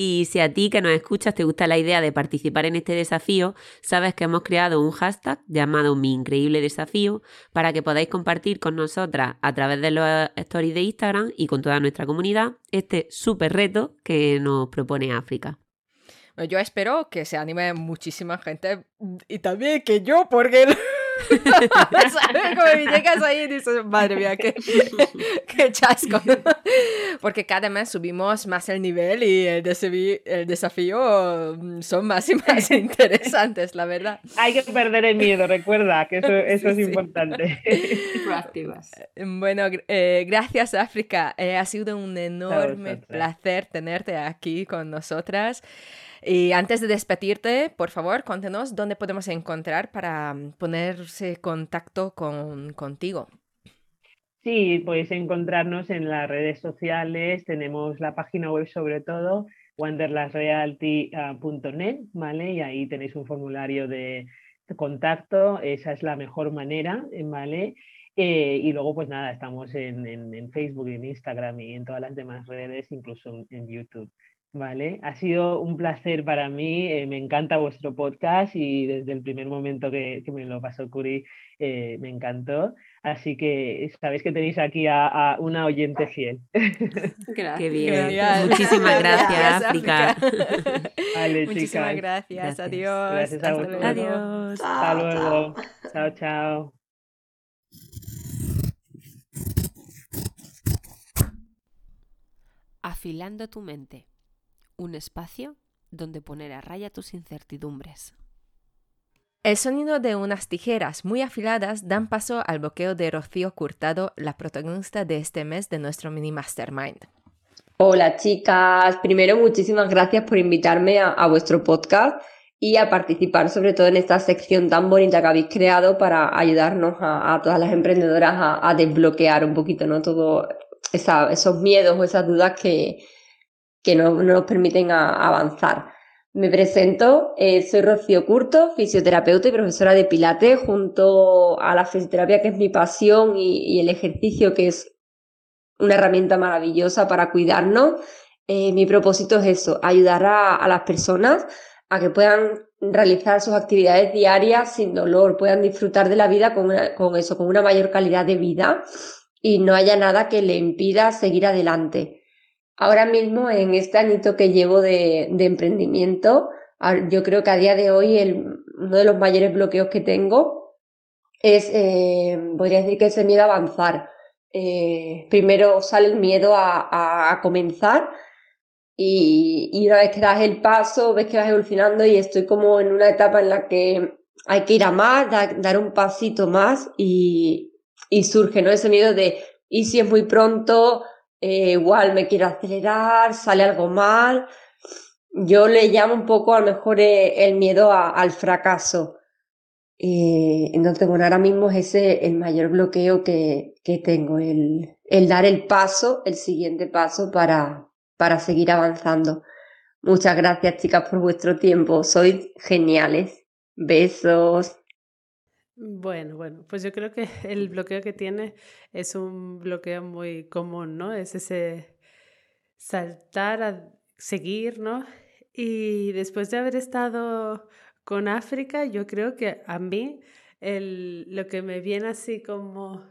Y si a ti que nos escuchas te gusta la idea de participar en este desafío, sabes que hemos creado un hashtag llamado Mi Increíble Desafío para que podáis compartir con nosotras a través de los stories de Instagram y con toda nuestra comunidad este súper reto que nos propone África. Yo espero que se anime muchísima gente y también que yo, porque Como llegas ahí y dices, madre mía, qué, qué chasco. Porque cada mes subimos más el nivel y el, desafío, el desafío mm, son más y más interesantes, la verdad. Hay que perder el miedo, recuerda que eso, eso es importante. Proactivas. Bueno, eh, gracias África. Eh, ha sido un enorme placer tenerte aquí con nosotras. Y antes de despedirte, por favor, cuéntenos dónde podemos encontrar para mm, ponerse contacto con, contigo. Sí, podéis encontrarnos en las redes sociales, tenemos la página web sobre todo, wanderlasrealty.net, ¿vale? Y ahí tenéis un formulario de contacto, esa es la mejor manera, ¿vale? Eh, y luego, pues nada, estamos en, en, Facebook, en Instagram y en todas las demás redes, incluso en YouTube. Vale, ha sido un placer para mí, eh, me encanta vuestro podcast y desde el primer momento que, me lo pasó Curi eh, me encantó. Así que sabéis que tenéis aquí a, una oyente fiel. Gracias. Qué bien. Muchísimas gracias, África. Vale, Muchísimas gracias. Adiós. Gracias a vosotros. Adiós. Hasta luego. Chao, chao. Afilando tu mente un espacio donde poner a raya tus incertidumbres. El sonido de unas tijeras muy afiladas dan paso al bloqueo de Rocío Curtado, la protagonista de este mes de nuestro mini mastermind. Hola chicas, primero muchísimas gracias por invitarme a, vuestro podcast y a participar sobre todo en esta sección tan bonita que habéis creado para ayudarnos a, todas las emprendedoras a, desbloquear un poquito ¿no? todos esos miedos o esas dudas que, que no, nos permiten avanzar. Me presento, eh, soy Rocío Curto, fisioterapeuta y profesora de Pilates, junto a la fisioterapia que es mi pasión y, el ejercicio que es una herramienta maravillosa para cuidarnos. Eh, mi propósito es eso, ayudar a, las personas a que puedan realizar sus actividades diarias sin dolor, puedan disfrutar de la vida con, con eso, con una mayor calidad de vida y no haya nada que le impida seguir adelante. Ahora mismo, en este añito que llevo de, emprendimiento, yo creo que a día de hoy el, uno de los mayores bloqueos que tengo es, eh, podría decir que es el miedo a avanzar. Eh, primero sale el miedo a, comenzar y, una vez que das el paso, ves que vas evolucionando y estoy como en una etapa en la que hay que ir a más, dar un pasito más y, y surge ¿no? ese miedo de, ¿y si es muy pronto? Eh, igual me quiero acelerar, sale algo mal. Yo le llamo un poco a lo mejor eh, el miedo al fracaso. Eh, entonces, bueno, ahora mismo es ese el mayor bloqueo que, que tengo, el, el, dar el paso, el siguiente paso para, para seguir avanzando. Muchas gracias, chicas, por vuestro tiempo. Sois geniales. Besos. Bueno, bueno, pues yo creo que el bloqueo que tiene es un bloqueo muy común, ¿no? Es ese saltar a seguir, ¿no? Y después de haber estado con África, yo creo que a mí el, lo que me viene así como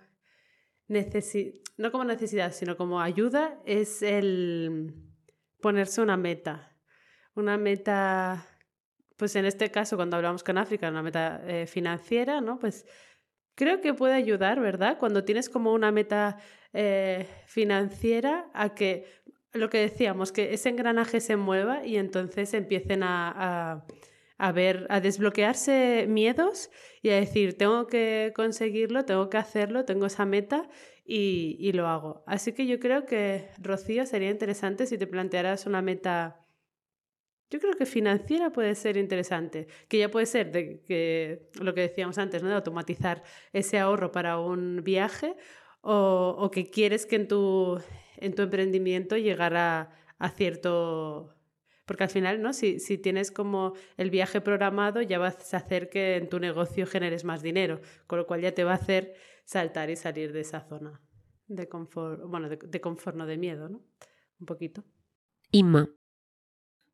no como necesidad, sino como ayuda, es el ponerse una meta. Una meta pues en este caso, cuando hablamos con África, una meta eh, financiera, ¿no? Pues creo que puede ayudar, ¿verdad? Cuando tienes como una meta eh, financiera a que lo que decíamos, que ese engranaje se mueva y entonces empiecen a, a, ver, a desbloquearse miedos y a decir, tengo que conseguirlo, tengo que hacerlo, tengo esa meta y, y lo hago. Así que yo creo que, Rocío, sería interesante si te plantearas una meta yo creo que financiera puede ser interesante, que ya puede ser de que lo que decíamos antes, ¿no? de automatizar ese ahorro para un viaje o, o que quieres que en tu, en tu emprendimiento llegara a cierto... Porque al final, ¿no? Si, si tienes como el viaje programado, ya vas a hacer que en tu negocio generes más dinero, con lo cual ya te va a hacer saltar y salir de esa zona de confort, bueno, de, de confort, no de miedo, ¿no? Un poquito. Inma,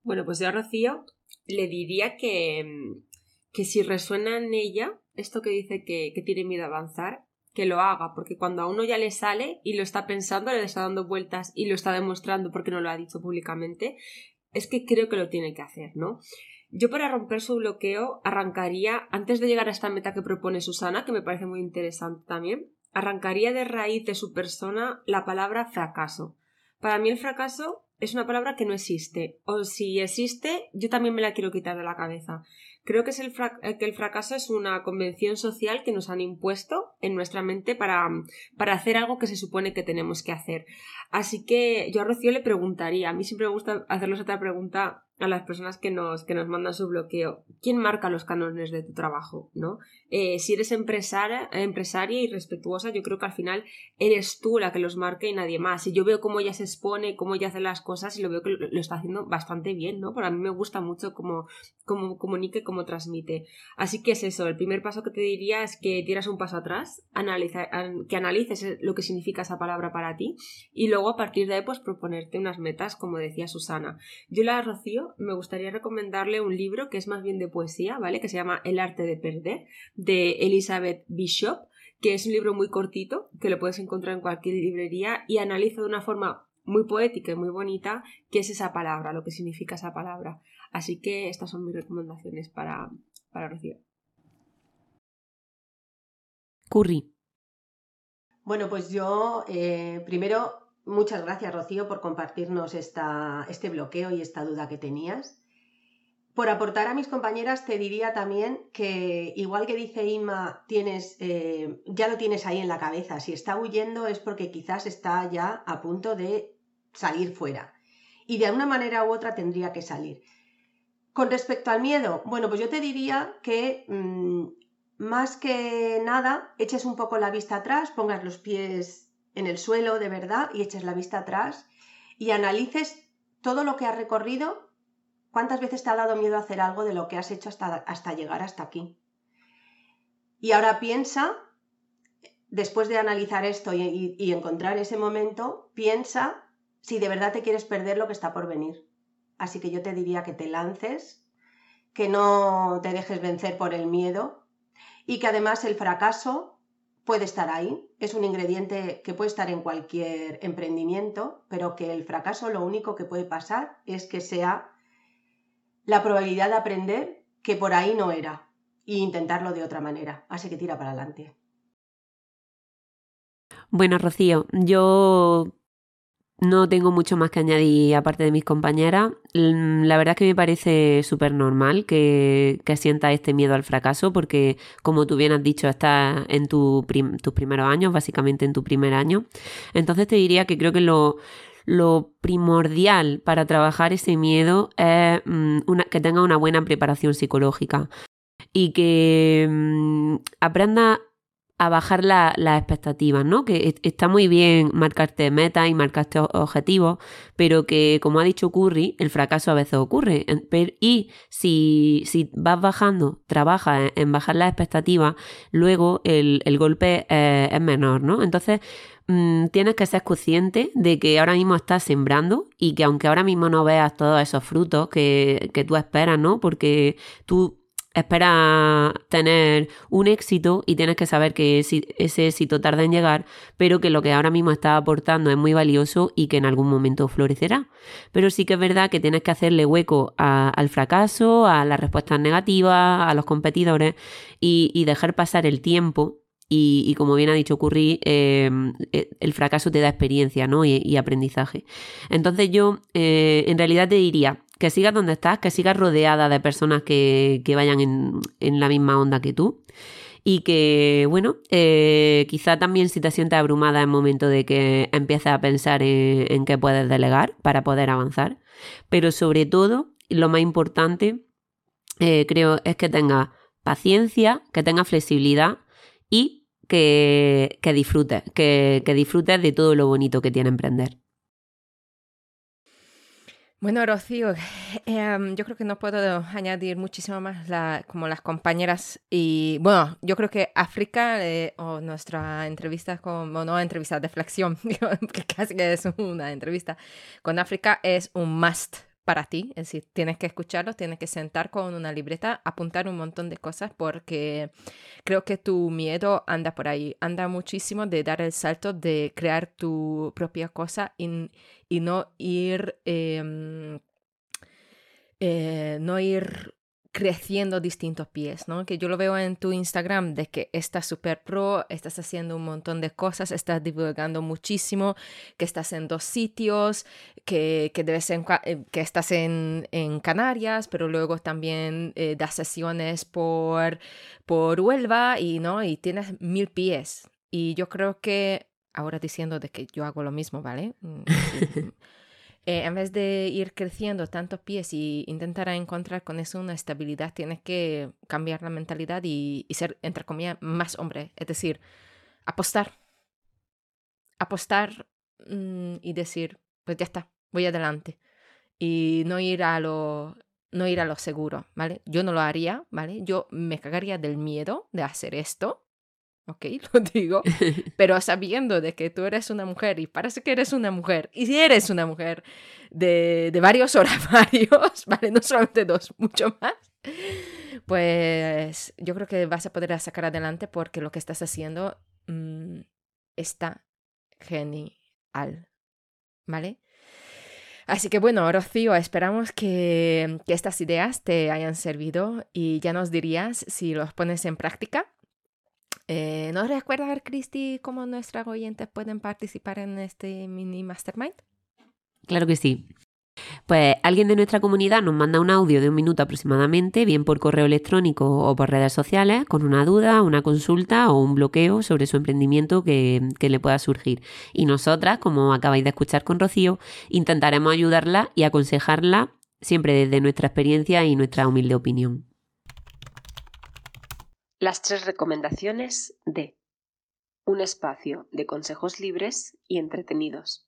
bueno, pues yo a Rocío le diría que, mm, que si resuena en ella esto que dice que, que tiene miedo a avanzar, que lo haga, porque cuando a uno ya le sale y lo está pensando, le está dando vueltas y lo está demostrando porque no lo ha dicho públicamente, es que creo que lo tiene que hacer, ¿no? Yo para romper su bloqueo arrancaría, antes de llegar a esta meta que propone Susana, que me parece muy interesante también, arrancaría de raíz de su persona la palabra fracaso. Para mí el fracaso es una palabra que no existe. O si existe, yo también me la quiero quitar de la cabeza. Creo que, es el eh, que el fracaso es una convención social que nos han impuesto en nuestra mente para, para hacer algo que se supone que tenemos que hacer. Así que yo a Rocío le preguntaría, a mí siempre me gusta hacerles otra pregunta a las personas que nos, que nos mandan su bloqueo. ¿Quién marca los cánones de tu trabajo? ¿no? Eh, si eres empresaria, empresaria y respetuosa, yo creo que al final eres tú la que los marca y nadie más. Y yo veo cómo ella se expone, cómo ella hace las cosas y lo veo que lo, está haciendo bastante bien, ¿no? Pero a mí me gusta mucho cómo, cómo comunica y cómo transmite. Así que es eso, el primer paso que te diría es que tiras un paso atrás, que analices lo que significa esa palabra para ti y luego a partir de ahí pues proponerte unas metas, como decía Susana. Yo la Rocío me gustaría recomendarle un libro que es más bien de poesía, ¿vale? Que se llama El arte de perder, de Elizabeth Bishop, que es un libro muy cortito, que lo puedes encontrar en cualquier librería y analiza de una forma muy poética y muy bonita qué es esa palabra, lo que significa esa palabra. Así que estas son mis recomendaciones para, para Rocío. Curry. Bueno, pues yo eh, primero Muchas gracias, Rocío, por compartirnos este bloqueo y esta duda que tenías. Por aportar a mis compañeras, te diría también que, igual que dice Inma, tienes, eh, ya lo tienes ahí en la cabeza. Si está huyendo es porque quizás está ya a punto de salir fuera. Y de alguna manera u otra tendría que salir. Con respecto al miedo, bueno, pues yo te diría que mm, más que nada eches un poco la vista atrás, pongas los pies en el suelo de verdad y eches la vista atrás y analices todo lo que has recorrido, cuántas veces te ha dado miedo hacer algo de lo que has hecho hasta, hasta llegar hasta aquí. Y ahora piensa, después de analizar esto y, y encontrar ese momento, piensa si de verdad te quieres perder lo que está por venir. Así que yo te diría que te lances, que no te dejes vencer por el miedo y que además el fracaso puede estar ahí, es un ingrediente que puede estar en cualquier emprendimiento, pero que el fracaso lo único que puede pasar es que sea la probabilidad de aprender que por ahí no era e intentarlo de otra manera. Así que tira para adelante. Bueno, Rocío, yo no tengo mucho más que añadir aparte de mis compañeras. Mm, la verdad es que me parece súper normal que, que este miedo al fracaso porque, como tú bien has dicho, estás en tus primeros años, básicamente en tu primer año. Entonces te diría que creo que lo, primordial para trabajar ese miedo es mm, que tenga una buena preparación psicológica y que mm, aprenda a bajar las expectativas, ¿no? Que está muy bien marcarte metas y marcarte objetivos, pero que, como ha dicho Curry, el fracaso a veces ocurre. Y si, si vas bajando, trabajas en, bajar las expectativas, luego el, golpe es, menor, ¿no? Entonces, mm, tienes que ser consciente de que ahora mismo estás sembrando y que aunque ahora mismo no veas todos esos frutos que, que tú esperas, ¿no? Porque tú espera tener un éxito y tienes que saber que ese éxito tarda en llegar, pero que lo que ahora mismo estás aportando es muy valioso y que en algún momento florecerá. Pero sí que es verdad que tienes que hacerle hueco al fracaso, a las respuestas negativas, a los competidores y, dejar pasar el tiempo y, como bien ha dicho Curry, em, e, el fracaso te da experiencia ¿no? y, aprendizaje. Entonces yo eh, en realidad te diría, que sigas donde estás, que sigas rodeada de personas que, vayan en, la misma onda que tú. Y que, bueno, eh, quizá también si te sientes abrumada es momento de que empieces a pensar en, qué puedes delegar para poder avanzar. Pero sobre todo, lo más importante, eh, creo, es que tengas paciencia, que tengas flexibilidad y que, disfrutes, que, que disfrutes de todo lo bonito que tiene emprender. Bueno, Rocío, em, yo creo que no puedo añadir muchísimo más como las compañeras. Y bueno, yo creo que África eh, o nuestra entrevista con, no entrevista de flexión, que casi que es una entrevista con África, es un must para ti, es decir, tienes que escucharlo, tienes que sentar con una libreta, apuntar un montón de cosas porque creo que tu miedo anda por ahí, anda muchísimo de dar el salto de crear tu propia cosa y, no ir, em, eh, no ir creciendo distintos pies, ¿no? Que yo lo veo en tu Instagram de que estás súper pro, estás haciendo un montón de cosas, estás divulgando muchísimo, que estás en dos sitios, que, que, debes en, eh, que estás en, en, Canarias, pero luego también eh, das sesiones por, por Huelva y, ¿no? y tienes mil pies. Y yo creo que, ahora diciendo de que yo hago lo mismo, ¿vale? Eh, en vez de ir creciendo tantos pies y intentar encontrar con eso una estabilidad, tienes que cambiar la mentalidad y, ser, entre comillas, más hombre. Es decir, apostar. Apostar mm, y decir, pues ya está, voy adelante. Y no ir a lo no ir a lo seguro, ¿vale? Yo no lo haría, ¿vale? Yo me cagaría del miedo de hacer esto, ok, lo digo, pero sabiendo de que tú eres una mujer y parece que eres una mujer, y si eres una mujer de, de varios horarios, ¿vale? No solamente dos, mucho más, pues yo creo que vas a poder sacar adelante porque lo que estás haciendo mm, está genial, ¿vale? Así que bueno, Rocío, esperamos que, que estas ideas te hayan servido y ya nos dirías si los pones en práctica eh, ¿Nos recuerda, Cristi, cómo nuestras oyentes pueden participar en este mini mastermind? Claro que sí. Pues alguien de nuestra comunidad nos manda un audio de un minuto aproximadamente, bien por correo electrónico o por redes sociales, con una duda, una consulta o un bloqueo sobre su emprendimiento que, que le pueda surgir. Y nosotras, como acabáis de escuchar con Rocío, intentaremos ayudarla y aconsejarla siempre desde nuestra experiencia y nuestra humilde opinión las tres recomendaciones de un espacio de consejos libres y entretenidos.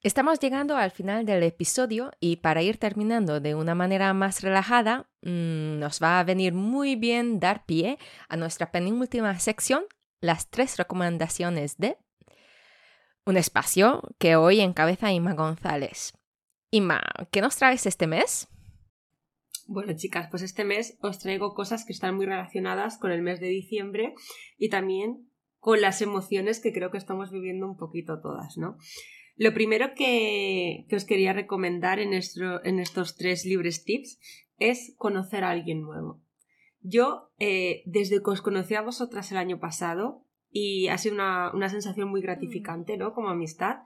Estamos llegando al final del episodio y para ir terminando de una manera más relajada, mm, nos va a venir muy bien dar pie a nuestra penúltima sección, las tres recomendaciones de un espacio que hoy encabeza Inma González. Inma, ¿qué nos traes este mes? Bueno, chicas, pues este mes os traigo cosas que están muy relacionadas con el mes de diciembre y también con las emociones que creo que estamos viviendo un poquito todas, ¿no? Lo primero que, os quería recomendar en, en, estos tres libres tips es conocer a alguien nuevo. Yo, eh, desde que os conocí a vosotras el año pasado, y ha sido una, una sensación muy gratificante, ¿no? Como amistad,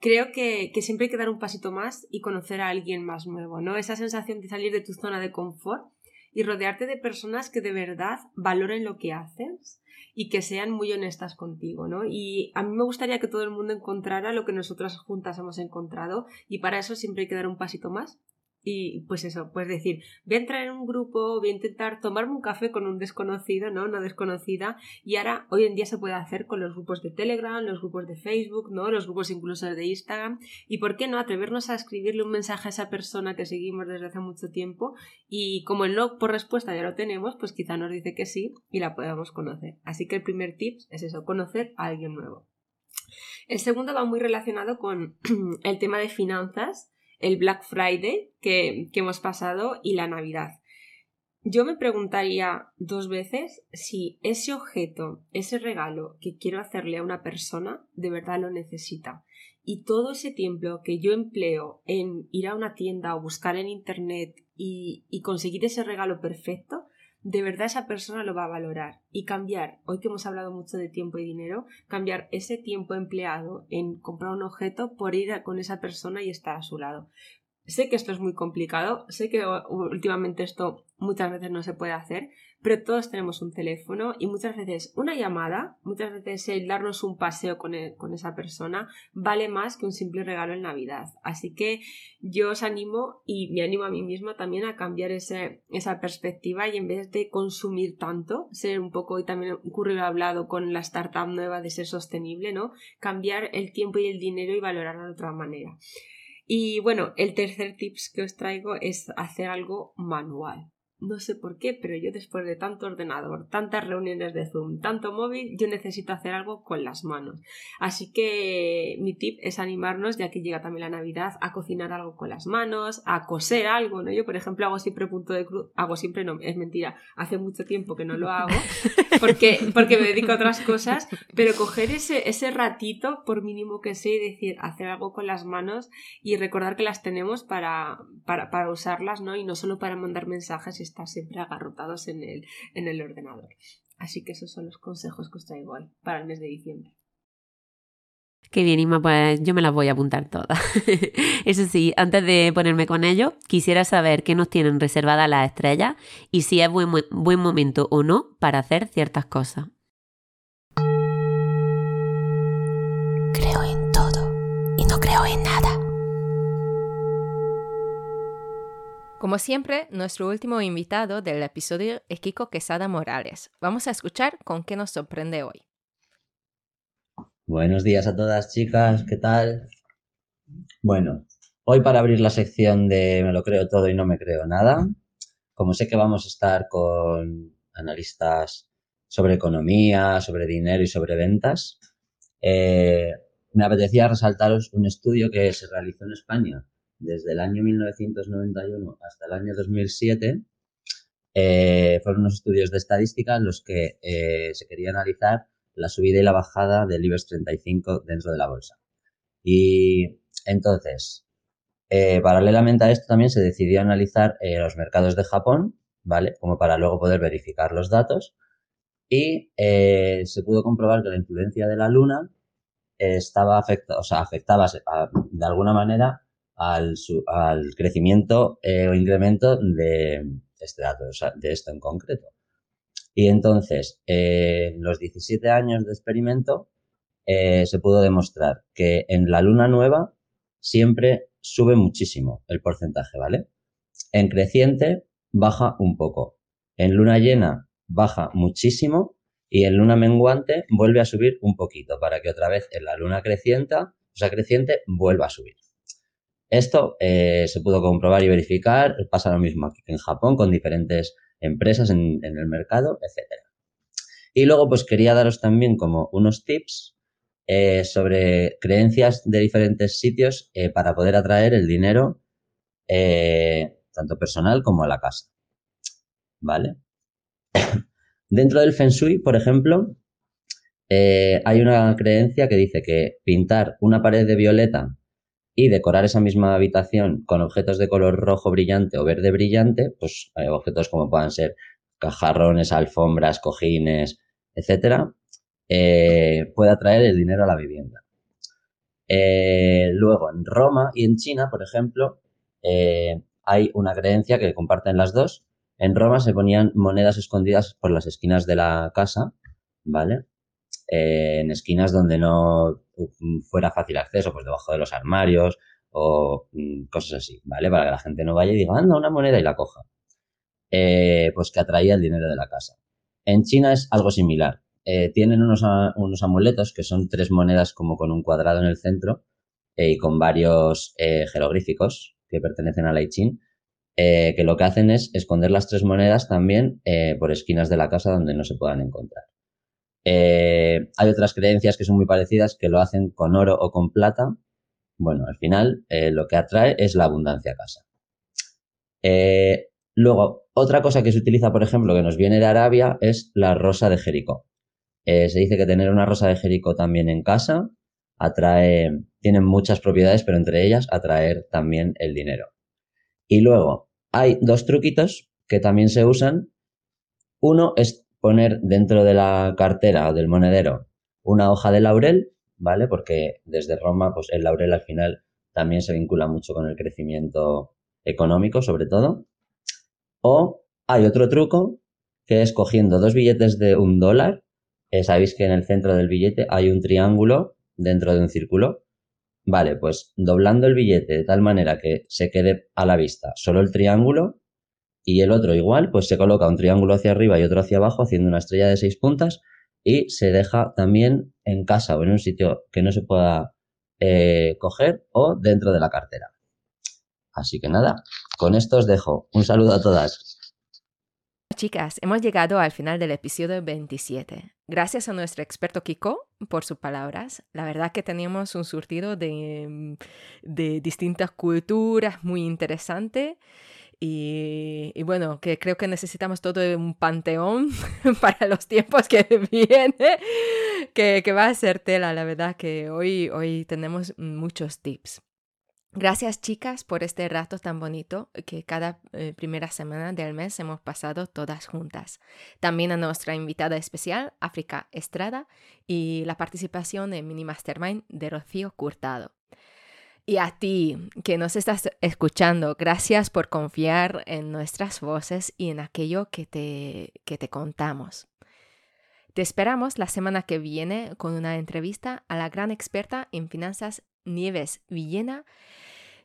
creo que, siempre hay que dar un pasito más y conocer a alguien más nuevo, ¿no? Esa sensación de salir de tu zona de confort y rodearte de personas que de verdad valoren lo que haces y que sean muy honestas contigo, ¿no? Y a mí me gustaría que todo el mundo encontrara lo que nosotras juntas hemos encontrado y para eso siempre hay que dar un pasito más y pues eso, pues decir, voy a entrar en un grupo, voy a intentar tomarme un café con un desconocido, ¿no? Una desconocida. Y ahora, hoy en día se puede hacer con los grupos de Telegram, los grupos de Facebook, ¿no? Los grupos incluso de Instagram. Y por qué no atrevernos a escribirle un mensaje a esa persona que seguimos desde hace mucho tiempo. Y como el no por respuesta ya lo tenemos, pues quizá nos dice que sí y la podemos conocer. Así que el primer tip es eso, conocer a alguien nuevo. El segundo va muy relacionado con el tema de finanzas el Black Friday que, hemos pasado y la Navidad. Yo me preguntaría dos veces si ese objeto, ese regalo que quiero hacerle a una persona, de verdad lo necesita. Y todo ese tiempo que yo empleo en ir a una tienda o buscar en Internet y, y conseguir ese regalo perfecto, de verdad esa persona lo va a valorar y cambiar, hoy que hemos hablado mucho de tiempo y dinero, cambiar ese tiempo empleado en comprar un objeto por ir con esa persona y estar a su lado. Sé que esto es muy complicado, sé que últimamente esto muchas veces no se puede hacer, pero todos tenemos un teléfono y muchas veces una llamada, muchas veces el darnos un paseo con, con, esa persona vale más que un simple regalo en Navidad. Así que yo os animo y me animo a mí misma también a cambiar ese, esa perspectiva y en vez de consumir tanto, ser un poco, y también ocurrió hablado con la startup nueva de ser sostenible, ¿no? Cambiar el tiempo y el dinero y valorarlo de otra manera. Y bueno, el tercer tips que os traigo es hacer algo manual. No sé por qué, pero yo después de tanto ordenador, tantas reuniones de Zoom, tanto móvil, yo necesito hacer algo con las manos. Así que mi tip es animarnos, ya que llega también la Navidad, a cocinar algo con las manos, a coser algo, ¿no? Yo, por ejemplo, hago siempre punto de cruz, hago siempre, no, es mentira, hace mucho tiempo que no lo hago, porque, porque me dedico a otras cosas, pero coger ese, ese ratito, por mínimo que sea, y decir, hacer algo con las manos y recordar que las tenemos para, para, para usarlas, ¿no? Y no solo para mandar mensajes y estar siempre agarrotados en el, en el ordenador. Así que esos son los consejos que os traigo hoy para el mes de diciembre. Qué bien, Inma, pues yo me las voy a apuntar todas. Eso sí, antes de ponerme con ello, quisiera saber qué nos tienen reservadas las estrellas y si es buen, buen momento o no para hacer ciertas cosas. Como siempre, nuestro último invitado del episodio es Kiko Quesada Morales. Vamos a escuchar con qué nos sorprende hoy. Buenos días a todas, chicas, ¿qué tal? Bueno, hoy para abrir la sección de Me lo creo todo y no me creo nada, como sé que vamos a estar con analistas sobre economía, sobre dinero y sobre ventas, eh, me apetecía resaltaros un estudio que se realizó en España desde el año 1991 hasta el año 2007. Eh, fueron unos estudios de estadística en los que eh, se quería analizar la subida y la bajada del IBEX 35 dentro de la bolsa. Y entonces, eh, paralelamente a esto también se decidió analizar eh, los mercados de Japón, ¿vale? Como para luego poder verificar los datos. Y se pudo comprobar que la influencia de la luna estaba afecta, o sea, afectaba de alguna manera al, al crecimiento o incremento de este dato, o sea, de esto en concreto. Y entonces, en los 17 años de experimento, eh, se pudo demostrar que en la luna nueva siempre sube muchísimo el porcentaje, ¿vale? En creciente baja un poco. En luna llena baja muchísimo y en luna menguante vuelve a subir un poquito para que otra vez en la luna creciente, o sea, creciente, vuelva a subir. Esto eh, se pudo comprobar y verificar. Pasa lo mismo aquí en Japón con diferentes empresas en, el mercado, etcétera. Y luego, pues quería daros también como unos tips eh, sobre creencias de diferentes sitios eh, para poder atraer el dinero tanto personal como a la casa. ¿Vale? Dentro del Feng Shui, por ejemplo, hay una creencia que dice que pintar una pared de violeta y decorar esa misma habitación con objetos de color rojo brillante o verde brillante, pues hay objetos como puedan ser cajarrones, alfombras, cojines, etcétera, eh, puede atraer el dinero a la vivienda. Eh, luego, en Roma y en China, por ejemplo, eh, hay una creencia que comparten las dos. En Roma se ponían monedas escondidas por las esquinas de la casa, ¿vale? en esquinas donde no fuera fácil acceso, pues debajo de los armarios o mm, cosas así, ¿vale? Para que la gente no vaya y diga, anda, una moneda y la coja. Eh, pues que atraía el dinero de la casa. En China es algo similar. Eh, tienen unos, unos, amuletos que son tres monedas como con un cuadrado en el centro eh, y con varios jeroglíficos que pertenecen a la I Ching, que lo que hacen es esconder las tres monedas también por esquinas de la casa donde no se puedan encontrar. Eh, hay otras creencias que son muy parecidas que lo hacen con oro o con plata. Bueno, al final eh, lo que atrae es la abundancia a casa. Eh, luego, otra cosa que se utiliza, por ejemplo, que nos viene de Arabia es la rosa de Jericó. se dice que tener una rosa de Jericó también en casa atrae, tiene muchas propiedades, pero entre ellas atraer también el dinero. Y luego, hay dos truquitos que también se usan. Uno es poner dentro de la cartera o del monedero una hoja de laurel, ¿vale? Porque desde Roma, pues el laurel al final también se vincula mucho con el crecimiento económico, sobre todo. O hay otro truco que es cogiendo dos billetes de un dólar. Eh, Sabéis que en el centro del billete hay un triángulo dentro de un círculo. Vale, pues doblando el billete de tal manera que se quede a la vista solo el triángulo, y el otro igual, pues se coloca un triángulo hacia arriba y otro hacia abajo haciendo una estrella de seis puntas y se deja también en casa o en un sitio que no se pueda eh, coger o dentro de la cartera. Así que nada, con esto os dejo. Un saludo a todas. Chicas, hemos llegado al final del episodio 27. Gracias a nuestro experto Kiko por sus palabras. La verdad que teníamos un surtido de, de distintas culturas muy interesante. Y, bueno, que creo que necesitamos todo un panteón para los tiempos que vienen, que, va a ser tela, la verdad que hoy, hoy tenemos muchos tips. Gracias chicas por este rato tan bonito que cada eh, primera semana del mes hemos pasado todas juntas. También a nuestra invitada especial, África Estrada, y la participación en Mini Mastermind de Rocío Curtado. Y a ti que nos estás escuchando, gracias por confiar en nuestras voces y en aquello que te, que te contamos. Te esperamos la semana que viene con una entrevista a la gran experta en finanzas Nieves Villena,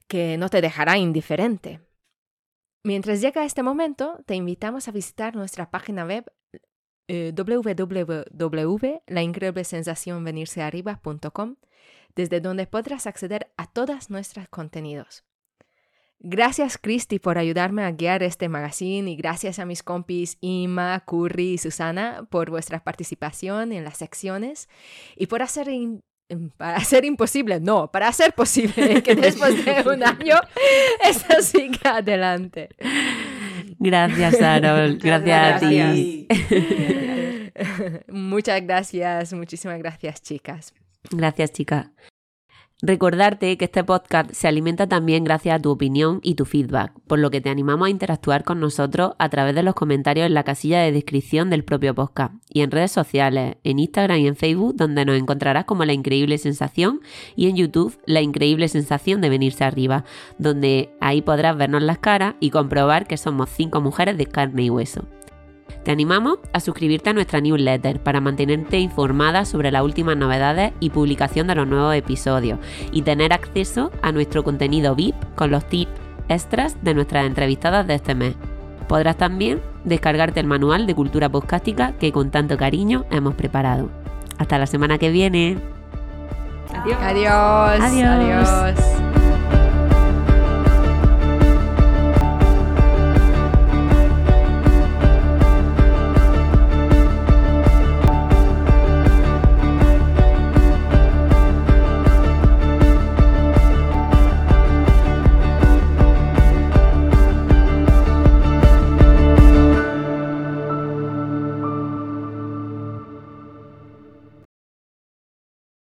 que no te dejará indiferente. Mientras llega este momento, te invitamos a visitar nuestra página web eh, www.laincreíblesensacionvenirsearriba.com desde donde podrás acceder a todos nuestros contenidos. Gracias Cristi por ayudarme a guiar este magazine y gracias a mis compis Ima, Curry y Susana por vuestra participación en las secciones y por hacer, para hacer imposible, no, para hacer posible que después de un año esto siga adelante. Gracias, Carol. Gracias, a ti. Muchas gracias, muchísimas gracias, chicas. Gracias, chica. Recordarte que este podcast se alimenta también gracias a tu opinión y tu feedback, por lo que te animamos a interactuar con nosotros a través de los comentarios en la casilla de descripción del propio podcast y en redes sociales, en Instagram y en Facebook, donde nos encontrarás como La Increíble Sensación y en YouTube La Increíble Sensación de Venirse Arriba, donde ahí podrás vernos las caras y comprobar que somos cinco mujeres de carne y hueso. Te animamos a suscribirte a nuestra newsletter para mantenerte informada sobre las últimas novedades y publicación de los nuevos episodios y tener acceso a nuestro contenido VIP con los tips extras de nuestras entrevistadas de este mes. Podrás también descargarte el manual de cultura podcástica que con tanto cariño hemos preparado. Hasta la semana que viene. Adiós. Adiós. Adiós.